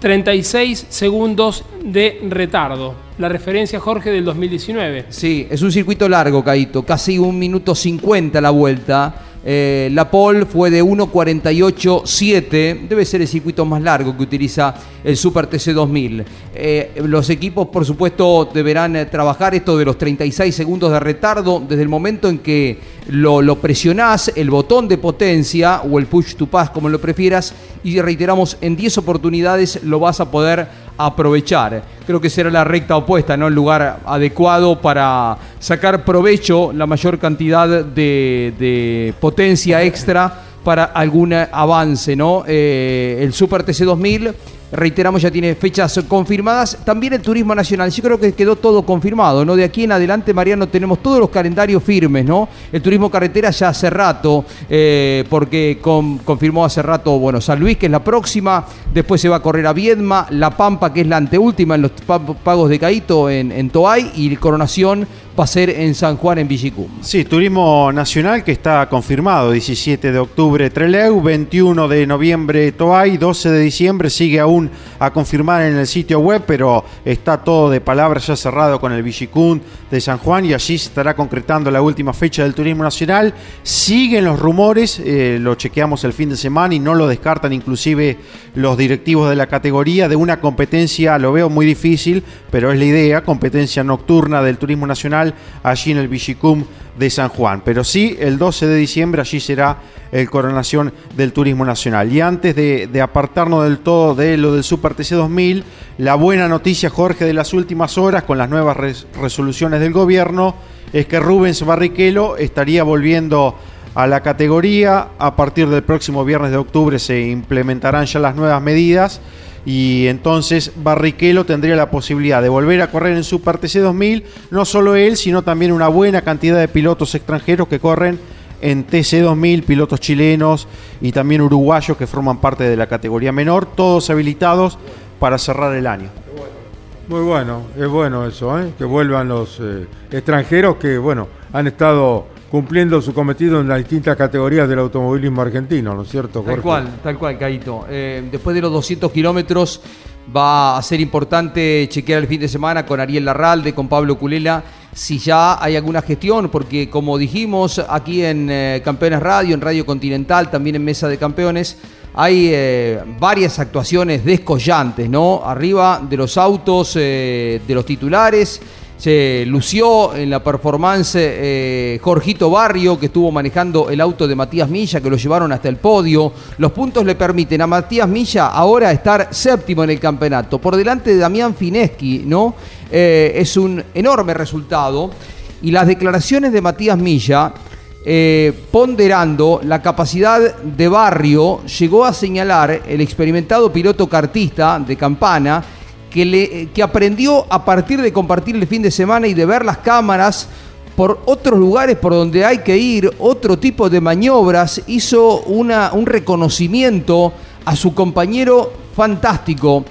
36 segundos de retardo. La referencia, Jorge, del 2019. Sí, es un circuito largo, Caito, casi un minuto 50 la vuelta. Eh, la pole fue de 1.48.7, debe ser el circuito más largo que utiliza el Super TC 2000. Eh, los equipos, por supuesto, deberán eh, trabajar esto de los 36 segundos de retardo desde el momento en que lo, lo presionás, el botón de potencia o el push to pass, como lo prefieras, y reiteramos, en 10 oportunidades lo vas a poder aprovechar. Creo que será la recta opuesta, ¿no? El lugar adecuado para sacar provecho la mayor cantidad de, potencia extra para algún avance, ¿no? Eh, el Super TC 2000 reiteramos, ya tiene fechas confirmadas. También el turismo nacional, yo creo que quedó todo confirmado, ¿no? De aquí en adelante, Mariano, tenemos todos los calendarios firmes, ¿no? El turismo carretera ya hace rato, eh, porque con- confirmó hace rato, bueno, San Luis, que es la próxima, después se va a correr a Viedma, La Pampa, que es la anteúltima en los pa- pagos de Caíto en, en Toay, y Coronación va a ser en San Juan, en Villicum. Sí, Turismo Nacional que está confirmado, 17 de octubre Treleu, 21 de noviembre Toay, 12 de diciembre sigue aún a confirmar en el sitio web, pero está todo de palabra ya cerrado con el Villicún de San Juan y allí se estará concretando la última fecha del Turismo Nacional. Siguen los rumores, eh, lo chequeamos el fin de semana y no lo descartan inclusive los directivos de la categoría de una competencia, lo veo muy difícil, pero es la idea, competencia nocturna del Turismo Nacional allí en el Villicum de San Juan. Pero sí, el 12 de diciembre allí será el coronación del Turismo Nacional. Y antes de, apartarnos del todo de lo del Super TC 2000, la buena noticia, Jorge, de las últimas horas con las nuevas res- resoluciones del gobierno es que Rubens Barrichello estaría volviendo a la categoría. A partir del próximo viernes de octubre se implementarán ya las nuevas medidas y entonces Barrichello tendría la posibilidad de volver a correr en Super TC 2000, no solo él, sino también una buena cantidad de pilotos extranjeros que corren en TC 2000, pilotos chilenos y también uruguayos que forman parte de la categoría menor, todos habilitados para cerrar el año. Muy bueno, es bueno eso, ¿eh? que vuelvan los eh, extranjeros que, bueno, han estado cumpliendo su cometido en las distintas categorías del automovilismo argentino, ¿no es cierto, Tal Jorge? cual, tal cual, Caito. Eh, después de los 200 kilómetros va a ser importante chequear el fin de semana con Ariel Larralde, con Pablo Culela, si ya hay alguna gestión, porque como dijimos aquí en eh, Campeones Radio, en Radio Continental, también en Mesa de Campeones, hay eh, varias actuaciones descollantes, ¿no? Arriba de los autos de los titulares. Se lució en la performance eh, Jorgito Barrio, que estuvo manejando el auto de Matías Milla, que lo llevaron hasta el podio. Los puntos le permiten a Matías Milla ahora estar séptimo en el campeonato, por delante de Damián Fineschi, ¿no? Eh, es un enorme resultado. Y las declaraciones de Matías Milla, eh, ponderando la capacidad de Barrio, llegó a señalar el experimentado piloto cartista de Campana, que, le, que aprendió a partir de compartir el fin de semana y de ver las cámaras por otros lugares por donde hay que ir, otro tipo de maniobras, hizo una, un reconocimiento a su compañero fantástico.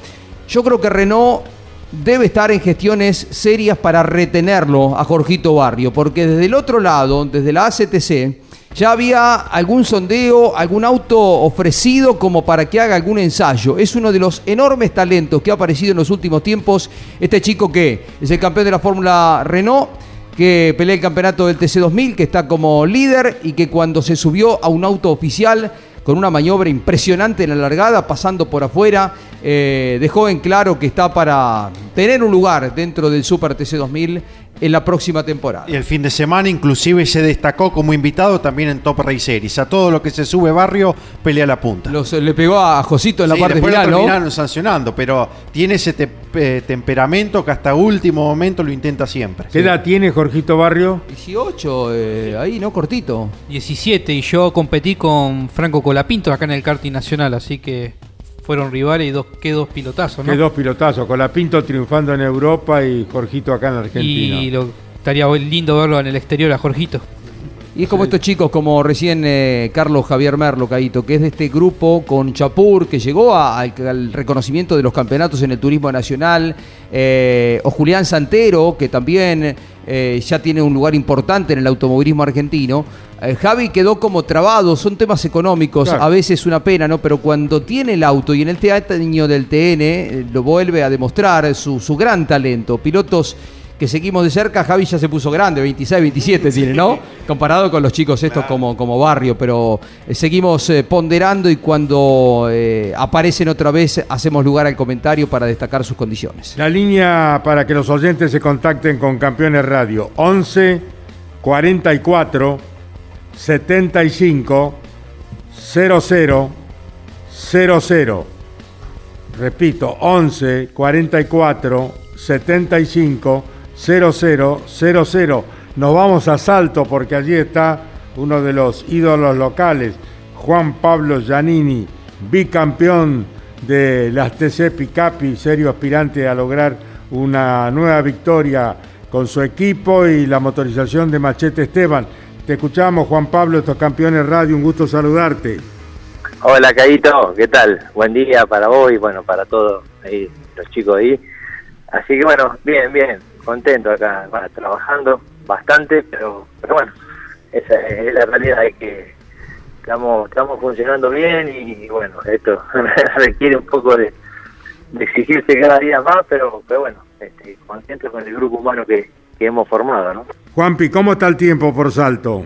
Yo creo que Renault debe estar en gestiones serias para retenerlo a Jorgito Barrio, porque desde el otro lado, desde la ACTC, ya había algún sondeo, algún auto ofrecido como para que haga algún ensayo. Es uno de los enormes talentos que ha aparecido en los últimos tiempos. Este chico que es el campeón de la Fórmula Renault, que pelea el campeonato del TC2000, que está como líder y que cuando se subió a un auto oficial con una maniobra impresionante en la largada, pasando por afuera, eh, dejó en claro que está para tener un lugar dentro del Super TC2000 en la próxima temporada. Y el fin de semana inclusive se destacó como invitado también en Top Race Series. A todo lo que se sube barrio pelea la punta. Los- le pegó a Josito en la Sí, parte después final, lo ¿no? terminaron sancionando, pero tiene ese te- eh, temperamento que hasta último momento lo intenta siempre. ¿Qué edad tiene Jorgito Barrio? 18, eh, ahí, ¿no? Cortito. 17 y yo competí con Franco Colapinto acá en el karting nacional, así que fueron rivales y dos, qué dos pilotazos, ¿no? Que dos pilotazos, con la Pinto triunfando en Europa y Jorgito acá en Argentina. y lo, estaría lindo verlo en el exterior a Jorgito. Y es como estos chicos, como recién eh, Carlos Javier Merlo, Caíto, que es de este grupo con Chapur, que llegó a- al, al reconocimiento de los campeonatos en el turismo nacional, eh, o Julián Santero, que también eh, ya tiene un lugar importante en el automovilismo argentino. Javi quedó como trabado, son temas económicos, Claro. a veces una pena, ¿no? Pero cuando tiene el auto y en el teatro del TN lo vuelve a demostrar su, su gran talento. Pilotos que seguimos de cerca, Javi ya se puso grande, 26, 27 tiene, ¿no? Comparado con los chicos estos como, como barrio, pero eh, seguimos eh, ponderando y cuando eh, aparecen otra vez hacemos lugar al comentario para destacar sus condiciones. La línea para que los oyentes se contacten con Campeones Radio, 11 44 75 00 00. Repito, 11 44 75 00 00. Nos vamos a Salto porque allí está uno de los ídolos locales, Juan Pablo Giannini, bicampeón de las TC Picap y serio aspirante a lograr una nueva victoria con su equipo y la motorización de Machete Esteban. Te escuchamos, Juan Pablo, estos campeones radio, un gusto saludarte. Hola, Caíto, ¿qué tal? Buen día para vos y bueno, para todos los chicos ahí. Así que bueno, bien, bien, contento acá, bueno, trabajando bastante, pero, pero bueno, esa es la realidad, es que estamos, estamos funcionando bien y, bueno, esto requiere un poco de, de exigirse cada día más, pero, pero bueno, este, contento con el grupo humano que, que hemos formado, ¿no? Juanpi, ¿cómo está el tiempo por Salto?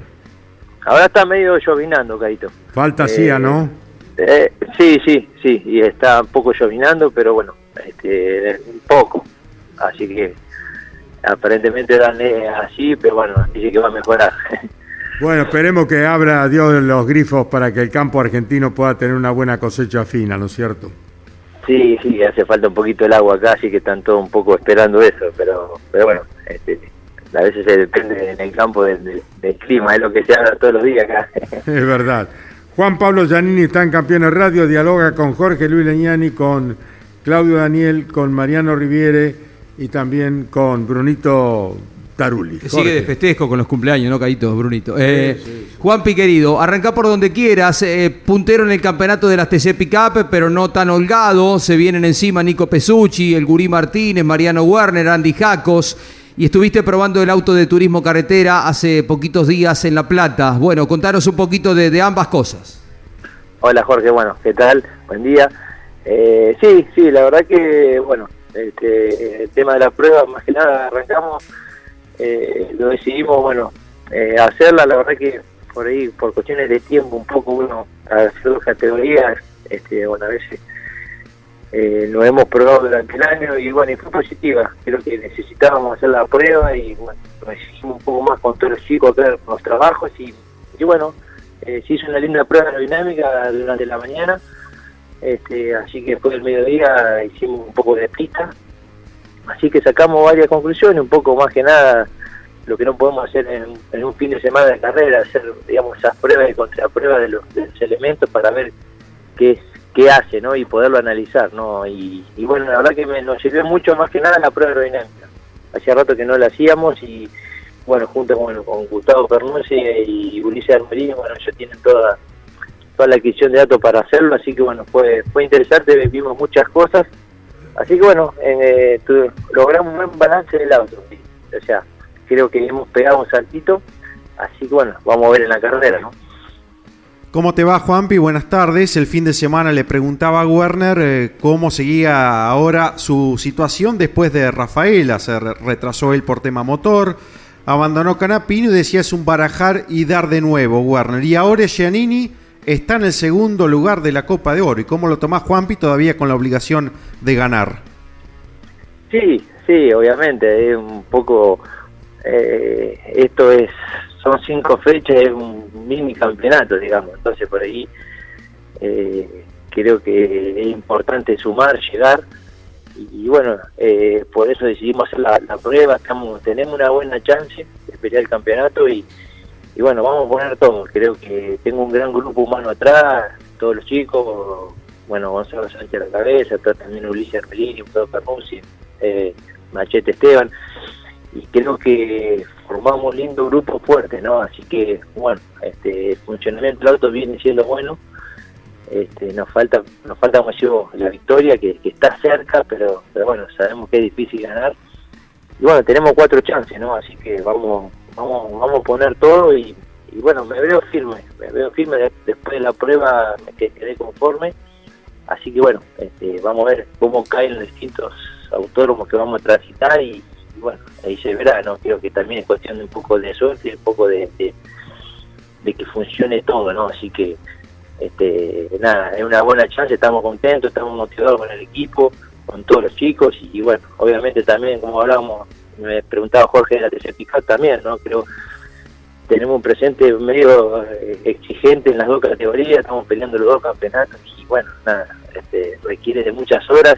Ahora está medio llovinando, Caíto. Falta Eh, ¿no? Eh, sí, sí, sí, y está un poco llovinando, pero bueno, este, un poco. Así que aparentemente dan así, pero bueno, dice que va a mejorar. Bueno, esperemos que abra Dios los grifos para que el campo argentino pueda tener una buena cosecha fina, ¿no es cierto? sí, sí, hace falta un poquito el agua acá, así que están todos un poco esperando eso, pero, pero bueno, este, a veces se depende en el campo del, del- del clima, es lo que se habla todos los días acá. Es verdad. Juan Pablo Giannini está en Campeones Radio, dialoga con Jorge Luis Leñani, con Claudio Daniel, con Mariano Riviere y también con Brunito Tarulli. Que sigue de Jorge. festejo con los cumpleaños, ¿no, Caíto, Brunito? Eh, Juanpi, querido, arrancá por donde quieras. eh, puntero en el campeonato de las TC Pickup, pero no tan holgado. Se vienen encima Nico Pesucci, el Gurí Martínez, Mariano Werner, Andy Jacos. Y estuviste probando el auto de turismo carretera hace poquitos días en La Plata. Bueno, contanos un poquito de, de ambas cosas. Hola Jorge, bueno, ¿qué tal? Buen día. Eh, sí, sí, la verdad que, bueno, este, el tema de la prueba, más que nada arrancamos, eh, lo decidimos, bueno, eh, hacerla, la verdad que por ahí, por cuestiones de tiempo, un poco uno, a dos categorías, este, bueno, a veces eh, lo hemos probado durante el año y bueno, y fue positiva. Creo que necesitábamos hacer la prueba y bueno, nos exigimos un poco más con todos los chicos acá los trabajos y, y bueno, eh, se hizo una linda prueba aerodinámica durante la mañana, este, así que después del mediodía hicimos un poco de pista, así que sacamos varias conclusiones, un poco más que nada lo que no podemos hacer en, en un fin de semana de carrera, hacer digamos esas pruebas y contrapruebas de los, de los elementos para ver qué es qué hace, ¿no? Y poderlo analizar, ¿no? Y, bueno, la verdad que me, nos sirvió mucho más que nada la prueba aerodinámica. Hacía rato que no la hacíamos y, bueno, junto con, con Gustavo Pernuse y Ulises Armerín, bueno, ellos tienen toda, la adquisición de datos para hacerlo, así que, bueno, fue fue interesante, vimos muchas cosas. Así que, bueno, eh, logramos un buen balance del auto. O sea, creo que hemos pegado un saltito, así que, bueno, vamos a ver en la carrera, ¿no? ¿Cómo te va, Juanpi? Buenas tardes. El fin de semana le preguntaba a Werner eh, cómo seguía ahora su situación después de Rafaela. Se re- retrasó él por tema motor, abandonó Canapino y decía es un barajar y dar de nuevo, Werner. Y ahora Giannini está en el segundo lugar de la Copa de Oro. ¿Y cómo lo tomás, Juanpi, todavía con la obligación de ganar? Sí, sí, obviamente, es un poco, eh, esto es, son cinco fechas, es un mini campeonato, digamos, entonces por ahí eh, creo que es importante sumar, llegar, y, bueno, eh, por eso decidimos hacer la, la prueba, estamos, tenemos una buena chance de pelear el campeonato y, y bueno, vamos a poner todo, creo que tengo un gran grupo humano atrás, todos los chicos, bueno, Gonzalo Sánchez a la cabeza, también Ulises Armelini, Gustavo Carnuzzi, eh, Machete Esteban, y creo que formamos un lindo grupo fuerte, ¿no? Así que, bueno, este, el funcionamiento del auto viene siendo bueno, este, nos falta, nos falta como digo, la victoria que, que está cerca, pero, pero bueno, sabemos que es difícil ganar, y bueno, tenemos cuatro chances, ¿no? Así que vamos, vamos, vamos a poner todo y, bueno, me veo firme, me veo firme de- después de la prueba que quedé conforme, así que bueno, este, vamos a ver cómo caen los distintos autónomos que vamos a transitar y, bueno, ahí se verá, ¿no? Creo que también es cuestión de un poco de suerte un poco de, de, de que funcione todo, ¿no? Así que, este, nada, es una buena chance, estamos contentos, estamos motivados con el equipo, con todos los chicos y, y bueno, obviamente también, como hablábamos, me preguntaba Jorge de la TC Pickup también, ¿no? Creo tenemos un presente medio eh, exigente en las dos categorías, estamos peleando los dos campeonatos y bueno, nada, este, requiere de muchas horas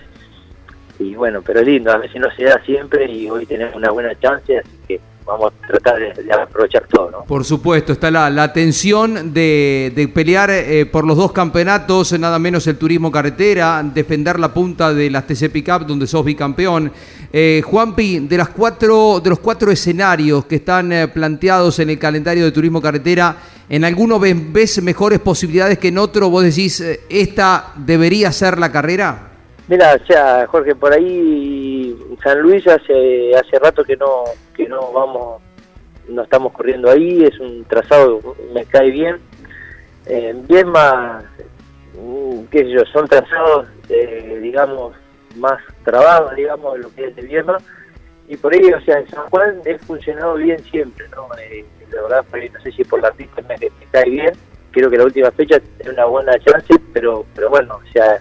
y bueno, pero lindo, a veces no se da siempre y hoy tenemos una buena chance, así que vamos a tratar de, de aprovechar todo, ¿no? Por supuesto, está la, la tensión de, de pelear eh, por los dos campeonatos, nada menos el turismo carretera, defender la punta de las TC Pickup, donde sos bicampeón. Eh, Juanpi, de, las cuatro, de los cuatro escenarios que están eh, planteados en el calendario de turismo carretera, ¿en alguno ves, mejores posibilidades que en otro? ¿Vos decís, eh, esta debería ser la carrera? Mira, o sea, Jorge, por ahí San Luis hace hace rato que no que no vamos, no estamos corriendo ahí, es un trazado, me cae bien. Eh, bien más, mm, qué sé yo, son trazados, eh, digamos, más trabados, digamos, de lo que es de Viedma. Y por ahí, o sea, en San Juan he funcionado bien siempre, ¿no? Eh, la verdad, no sé si por la pista me, me cae bien. Creo que la última fecha tiene una buena chance, pero pero bueno, o sea,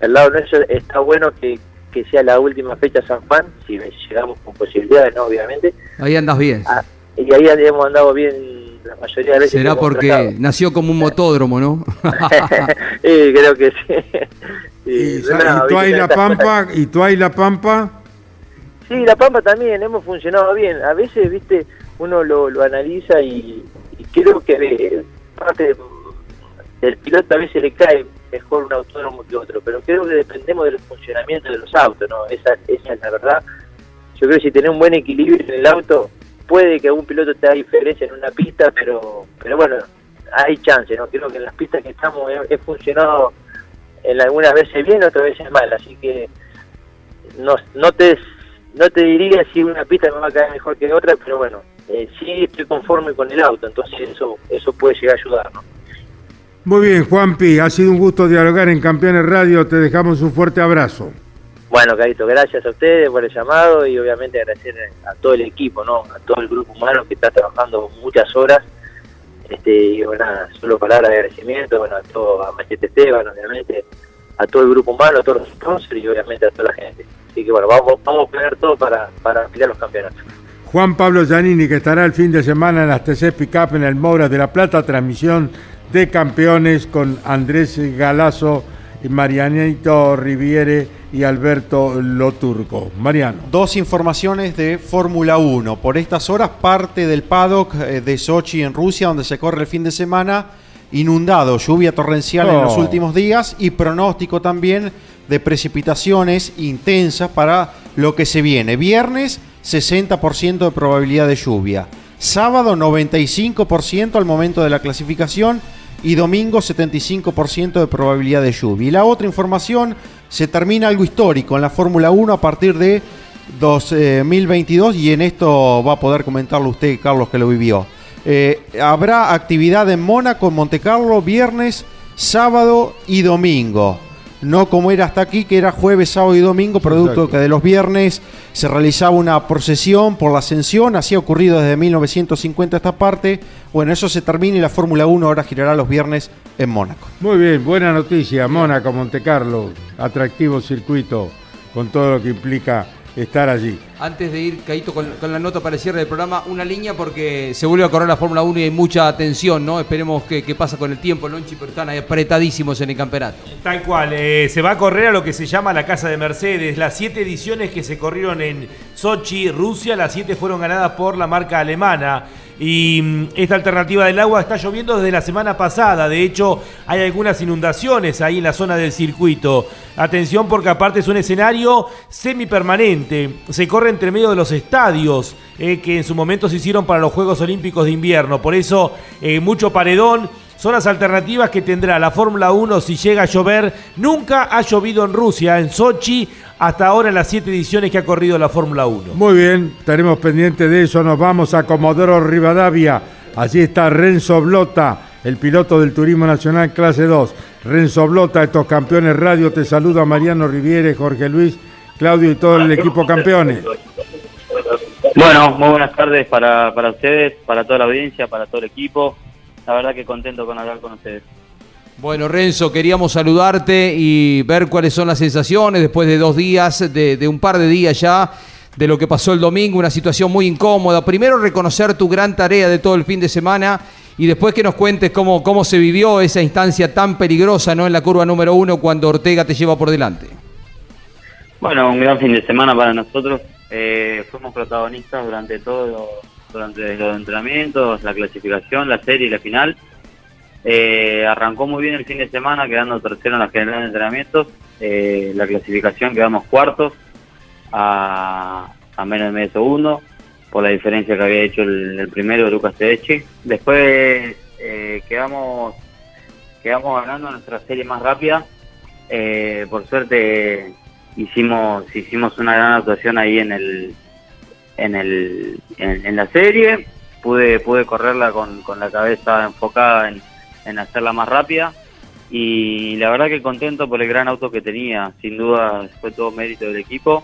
al lado nuestro está bueno que, que sea la última fecha San Juan, si llegamos con posibilidades, ¿no? Obviamente. Ahí andas bien. Ah, y ahí hemos andado bien la mayoría de veces. Será porque nació como un motódromo, ¿no? sí, creo que sí. ¿Y, tú ahí la Pampa? ¿Y tú ahí la Pampa? Sí, La Pampa también, hemos funcionado bien. A veces, viste, uno lo, lo analiza y, y creo que parte del piloto a veces le cae mejor un autódromo que otro, pero creo que dependemos del funcionamiento de los autos, ¿no? Esa, esa es la verdad. Yo creo que si tenés un buen equilibrio en el auto, puede que un piloto te haga diferencia en una pista, pero pero bueno, hay chance, ¿no? Creo que en las pistas que estamos he, he funcionado en algunas veces bien, otras veces mal, así que no, no te no te diría si una pista me va a caer mejor que otra, pero bueno, eh, sí estoy conforme con el auto, entonces eso eso puede llegar a ayudar, ¿no? Muy bien, Juanpi, ha sido un gusto dialogar en Campeones Radio. Te dejamos un fuerte abrazo. Bueno, Carito, gracias a ustedes por el llamado y obviamente agradecer a todo el equipo, ¿no? A todo el grupo humano que está trabajando muchas horas. Este, y bueno, solo palabras de agradecimiento, bueno, a todo, a Machete Esteban, obviamente, a todo el grupo humano, a todos los sponsors y obviamente a toda la gente. Así que bueno, vamos, vamos a poner todo para, para pelear los campeonatos. Juan Pablo Giannini, que estará el fin de semana en las TC Pickup en el Moura de la Plata, transmisión de campeones con Andrés Galazo, y Marianito Riviere y Alberto Loturco. Mariano. Dos informaciones de Fórmula 1. Por estas horas, parte del paddock eh, de Sochi en Rusia, donde se corre el fin de semana, inundado, lluvia torrencial en los Oh. últimos días y pronóstico también de precipitaciones intensas para lo que se viene. Viernes, 60% de probabilidad de lluvia. Sábado, 95% al momento de la clasificación y domingo 75% de probabilidad de lluvia. Y la otra información, se termina algo histórico en la Fórmula 1 a partir de 2022 y en esto va a poder comentarlo usted, Carlos, que lo vivió. Eh, habrá actividad en Mónaco, en Monte Carlo, viernes, sábado y domingo. No como era hasta aquí, que era jueves, sábado y domingo, producto Exacto. que de los viernes se realizaba una procesión por la ascensión, así ha ocurrido desde 1950 esta parte. Bueno, eso se termina y la Fórmula 1 ahora girará los viernes en Mónaco. Muy bien, buena noticia. Mónaco, Monte Carlo, atractivo circuito con todo lo que implica estar allí. Antes de ir, Caíto, con, con la nota para el cierre del programa, una línea porque se vuelve a correr la Fórmula 1 y hay mucha atención, ¿no? Esperemos que, que pasa con el tiempo, Lonchi, pero están ahí apretadísimos en el campeonato. Tal cual, eh, se va a correr a lo que se llama la Casa de Mercedes. Las siete ediciones que se corrieron en Sochi, Rusia, las siete fueron ganadas por la marca alemana. Y mm, esta alternativa del agua está lloviendo desde la semana pasada. De hecho, hay algunas inundaciones ahí en la zona del circuito. Atención porque aparte es un escenario semipermanente. Se corre entre medio de los estadios eh, que en su momento se hicieron para los Juegos Olímpicos de Invierno. Por eso, eh, mucho paredón. Son las alternativas que tendrá la Fórmula 1 si llega a llover. Nunca ha llovido en Rusia, en Sochi, hasta ahora en las siete ediciones que ha corrido la Fórmula 1. Muy bien, estaremos pendientes de eso. Nos vamos a Comodoro Rivadavia. Allí está Renzo Blota, el piloto del Turismo Nacional Clase 2. Renzo Blota, estos campeones radio, te saluda Mariano Riviere, Jorge Luis, Claudio y todo el equipo campeones. Bueno, muy buenas tardes para, para ustedes, para toda la audiencia, para todo el equipo. La verdad que contento con hablar con ustedes. Bueno, Renzo, queríamos saludarte y ver cuáles son las sensaciones después de dos días, de, de un par de días ya, de lo que pasó el domingo, una situación muy incómoda. Primero, reconocer tu gran tarea de todo el fin de semana y después que nos cuentes cómo, cómo se vivió esa instancia tan peligrosa ¿no? en la curva número uno cuando Ortega te lleva por delante. Bueno, un gran fin de semana para nosotros. Eh, fuimos protagonistas durante todo durante los entrenamientos, la clasificación, la serie y la final. Eh, arrancó muy bien el fin de semana, quedando tercero en la general de entrenamientos. Eh, la clasificación quedamos cuartos a, a menos de medio segundo, por la diferencia que había hecho el, primero, Lucas Tedeschi. Después eh, quedamos, quedamos ganando nuestra serie más rápida. Eh, por suerte hicimos, hicimos una gran actuación ahí en el, en el, en, la serie. Pude, pude correrla con, con la cabeza enfocada en, en hacerla más rápida. Y la verdad que contento por el gran auto que tenía, sin duda fue todo mérito del equipo.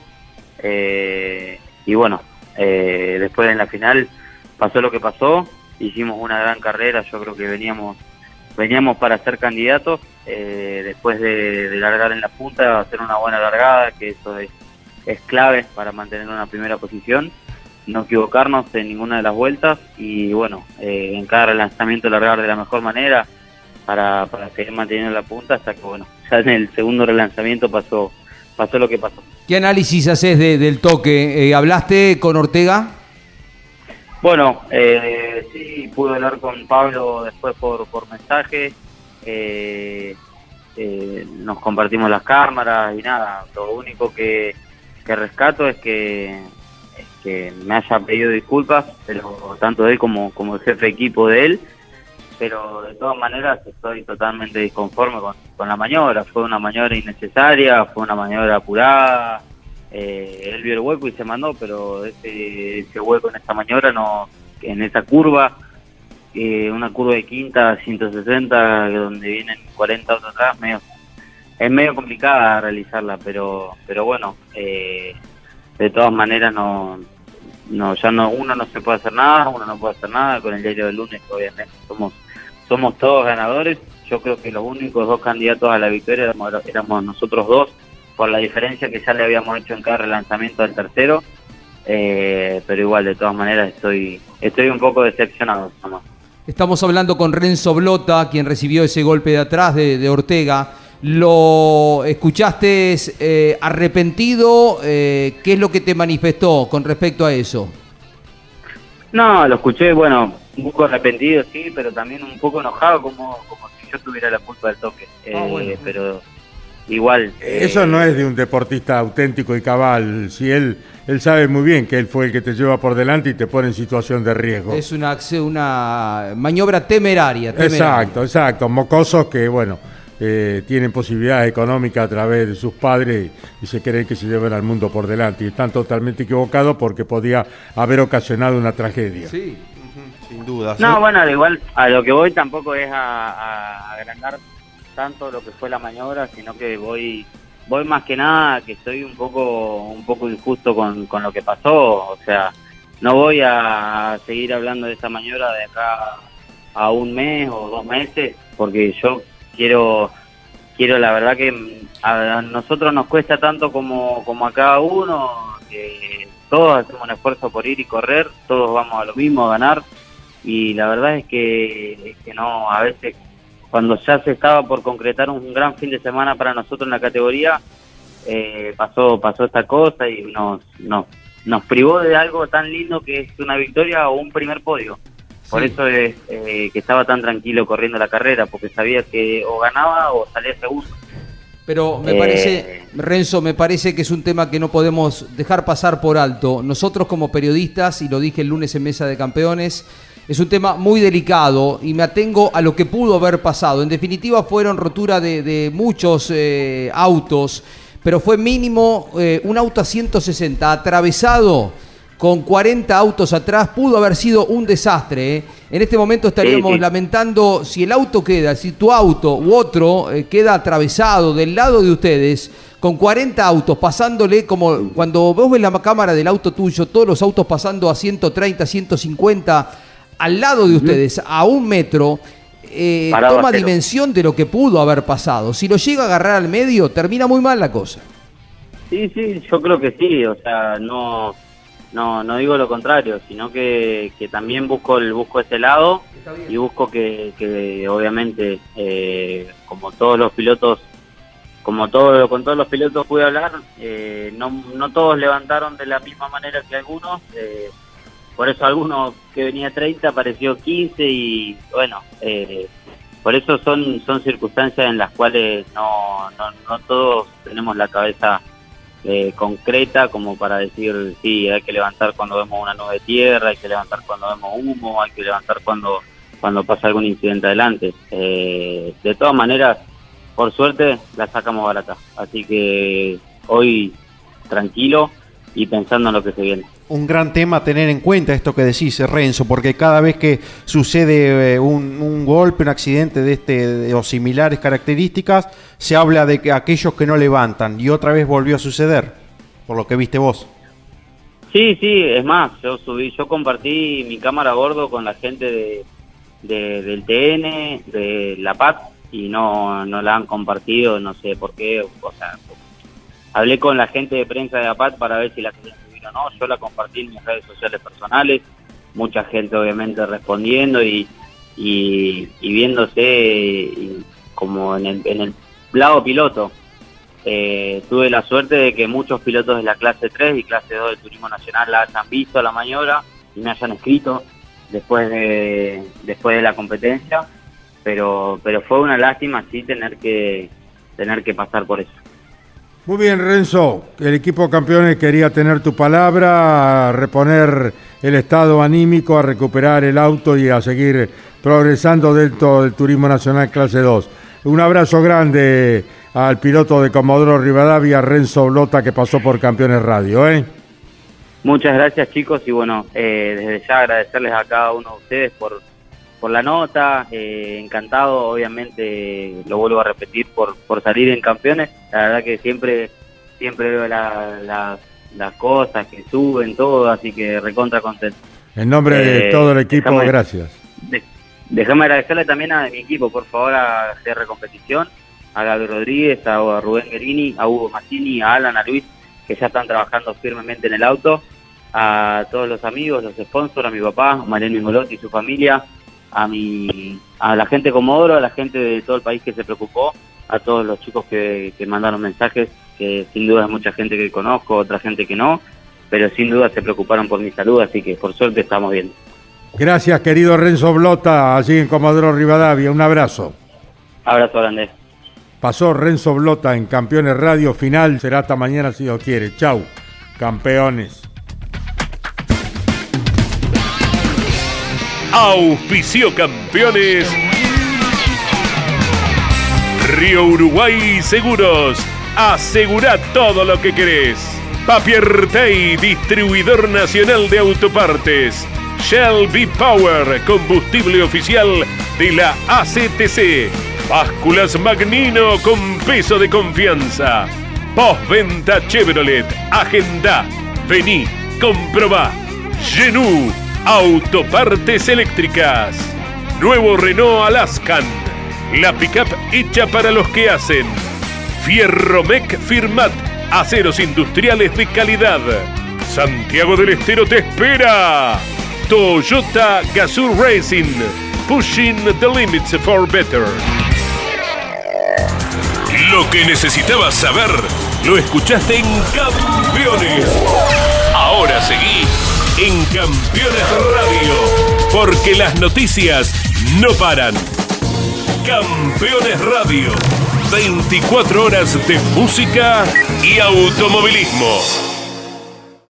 Eh, y bueno, eh, después en la final pasó lo que pasó, hicimos una gran carrera, yo creo que veníamos veníamos para ser candidatos, eh, después de, de largar en la punta, hacer una buena largada, que eso es, es clave para mantener una primera posición, no equivocarnos en ninguna de las vueltas y bueno, eh, en cada relanzamiento largar de la mejor manera para, para seguir manteniendo la punta hasta que bueno, ya en el segundo relanzamiento pasó, pasó lo que pasó. ¿Qué análisis haces de- del toque? Eh, ¿Hablaste con Ortega? Bueno, eh, sí, pude hablar con Pablo después por, por mensaje. eh, eh, nos compartimos las cámaras y nada. Lo único que, que rescato es que, me haya pedido disculpas, pero tanto él como, como el jefe de equipo de él. Pero de todas maneras estoy totalmente disconforme con, con la maniobra. Fue una maniobra innecesaria, fue una maniobra apurada. Eh, él vio el hueco y se mandó, pero ese, ese hueco en esta maniobra, no en esa curva, eh, una curva de quinta, 160, donde vienen 40 autos atrás, medio, es medio complicada realizarla, pero pero bueno, eh, de todas maneras no, no ya no uno no se puede hacer nada, uno no puede hacer nada con el diario del lunes, obviamente somos somos todos ganadores. Yo creo que los únicos dos candidatos a la victoria éramos, éramos nosotros dos, por la diferencia que ya le habíamos hecho en cada relanzamiento del tercero. Eh, pero igual, de todas maneras, estoy estoy un poco decepcionado. nomás. Estamos hablando con Renzo Blota, quien recibió ese golpe de atrás de Ortega. ¿Lo escuchaste eh, arrepentido? Eh, ¿Qué es lo que te manifestó con respecto a eso? No, lo escuché, bueno, un poco arrepentido, sí, pero también un poco enojado, como, como si yo tuviera la culpa del toque. Eh, Pero igual. eh, Eso no es de un deportista auténtico y cabal. Si él, él sabe muy bien que él fue el que te lleva por delante y te pone en situación de riesgo. Es una, una maniobra temeraria. temeraria. Exacto, exacto. Mocosos que, bueno, eh, tienen posibilidades económicas a través de sus padres y se creen que se llevan al mundo por delante. Y están totalmente equivocados porque podía haber ocasionado una tragedia. Sí. Sin duda. No, bueno, al igual a lo que voy tampoco es a, a agrandar tanto lo que fue la maniobra, sino que voy voy más que nada que estoy un poco un poco injusto con, con lo que pasó, o sea, no voy a seguir hablando de esta maniobra de acá a un mes o dos meses, porque yo quiero quiero la verdad que a nosotros nos cuesta tanto como, como a cada uno, que todos hacemos un esfuerzo por ir y correr, todos vamos a lo mismo, a ganar, y la verdad es que, es que no, a veces cuando ya se estaba por concretar un gran fin de semana para nosotros en la categoría, eh, pasó pasó esta cosa y nos, nos, nos privó de algo tan lindo que es una victoria o un primer podio. Por Sí. eso es eh, que estaba tan tranquilo corriendo la carrera, porque sabía que o ganaba o salía segundo. Pero me Eh, parece, Renzo, me parece que es un tema que no podemos dejar pasar por alto. Nosotros como periodistas, y lo dije el lunes en Mesa de Campeones, es un tema muy delicado y me atengo a lo que pudo haber pasado. En definitiva fueron rotura de, de muchos eh, autos, pero fue mínimo eh, un auto a 160 atravesado con 40 autos atrás, pudo haber sido un desastre. ¿eh? En este momento estaríamos Sí, sí. lamentando si el auto queda, si tu auto u otro eh, queda atravesado del lado de ustedes, con 40 autos pasándole como cuando vos ves la cámara del auto tuyo, todos los autos pasando a 130, 150 al lado de ustedes, a un metro. eh, toma dimensión de lo que pudo haber pasado. Si lo llega a agarrar al medio, termina muy mal la cosa. Sí, sí, yo creo que sí, o sea, no no no digo lo contrario, sino que, que también busco el busco ese lado y busco que, que obviamente eh, como todos los pilotos como todo con todos los pilotos pude hablar, eh, no, no todos levantaron de la misma manera que algunos, eh, por eso alguno que venía 30 apareció 15 y bueno, eh, por eso son, son circunstancias en las cuales no, no, no todos tenemos la cabeza eh, concreta como para decir, sí, hay que levantar cuando vemos una nube de tierra, hay que levantar cuando vemos humo, hay que levantar cuando, cuando pasa algún incidente adelante. Eh, de todas maneras, por suerte, la sacamos barata. Así que hoy tranquilo y pensando en lo que se viene un gran tema a tener en cuenta esto que decís, Renzo, porque cada vez que sucede eh, un, golpe, un accidente de este o similares características, se habla de que aquellos que no levantan y otra vez volvió a suceder, por lo que viste vos. Sí, sí, es más, yo subí, yo compartí mi cámara a bordo con la gente de, de del TN, de la PAT y no, no la han compartido, no sé por qué, o sea, hablé con la gente de prensa de la PAT para ver si la no, yo la compartí en mis redes sociales personales, mucha gente obviamente respondiendo y, y, viéndose como en el, en el lado piloto. Eh, tuve la suerte de que muchos pilotos de la clase 3 y clase 2 del Turismo Nacional la hayan visto a la maniobra y me hayan escrito después de, después de la competencia, pero, pero fue una lástima sí tener que, tener que pasar por eso. Muy bien, Renzo. El equipo campeones quería tener tu palabra, reponer el estado anímico, a recuperar el auto y a seguir progresando dentro del Turismo Nacional Clase 2. Un abrazo grande al piloto de Comodoro Rivadavia, Renzo Blota, que pasó por Campeones Radio. ¿eh? Muchas gracias, chicos, y bueno, eh, desde ya agradecerles a cada uno de ustedes por, por la nota, eh, encantado, obviamente, lo vuelvo a repetir, por, por salir en campeones. La verdad que siempre siempre veo las cosas que suben, todo, así que recontra contento. En nombre de Eh, todo el equipo, gracias. Déjame agradecerle también a mi equipo, por favor, a CR Competición, a Gaby Rodríguez, a Rubén Guerini, a Hugo Massini, a Alan, a Luis, que ya están trabajando firmemente en el auto, a todos los amigos, los sponsors, a mi papá, a Mariano Mingolotti y su familia, a mi, a la gente de Comodoro, a la gente de todo el país que se preocupó, a todos los chicos que, que mandaron mensajes, que sin duda es mucha gente que conozco, otra gente que no, pero sin duda se preocuparon por mi salud, así que por suerte estamos bien. Gracias, querido Renzo Blota, allí en Comodoro Rivadavia. Un abrazo. Abrazo grande. Pasó Renzo Blota en Campeones Radio Final. Será hasta mañana si Dios quiere. Chau, campeones. Auspicio campeones. Río Uruguay Seguros. Asegura todo lo que querés. Papier Tay, distribuidor nacional de autopartes. Shell V-Power, combustible oficial de la ACTC. Básculas Magnino con peso de confianza. Postventa Chevrolet. Agenda. Vení, comprobá. Genú, autopartes eléctricas. Nuevo Renault Alaskan. La pickup hecha para los que hacen. Fierromec Firmat. Aceros industriales de calidad. Santiago del Estero te espera. Toyota Gazoo Racing. Pushing the limits for better. Lo que necesitabas saber lo escuchaste en Campeones. Ahora seguí en Campeones Radio, porque las noticias no paran. Campeones Radio, 24 horas de música y automovilismo.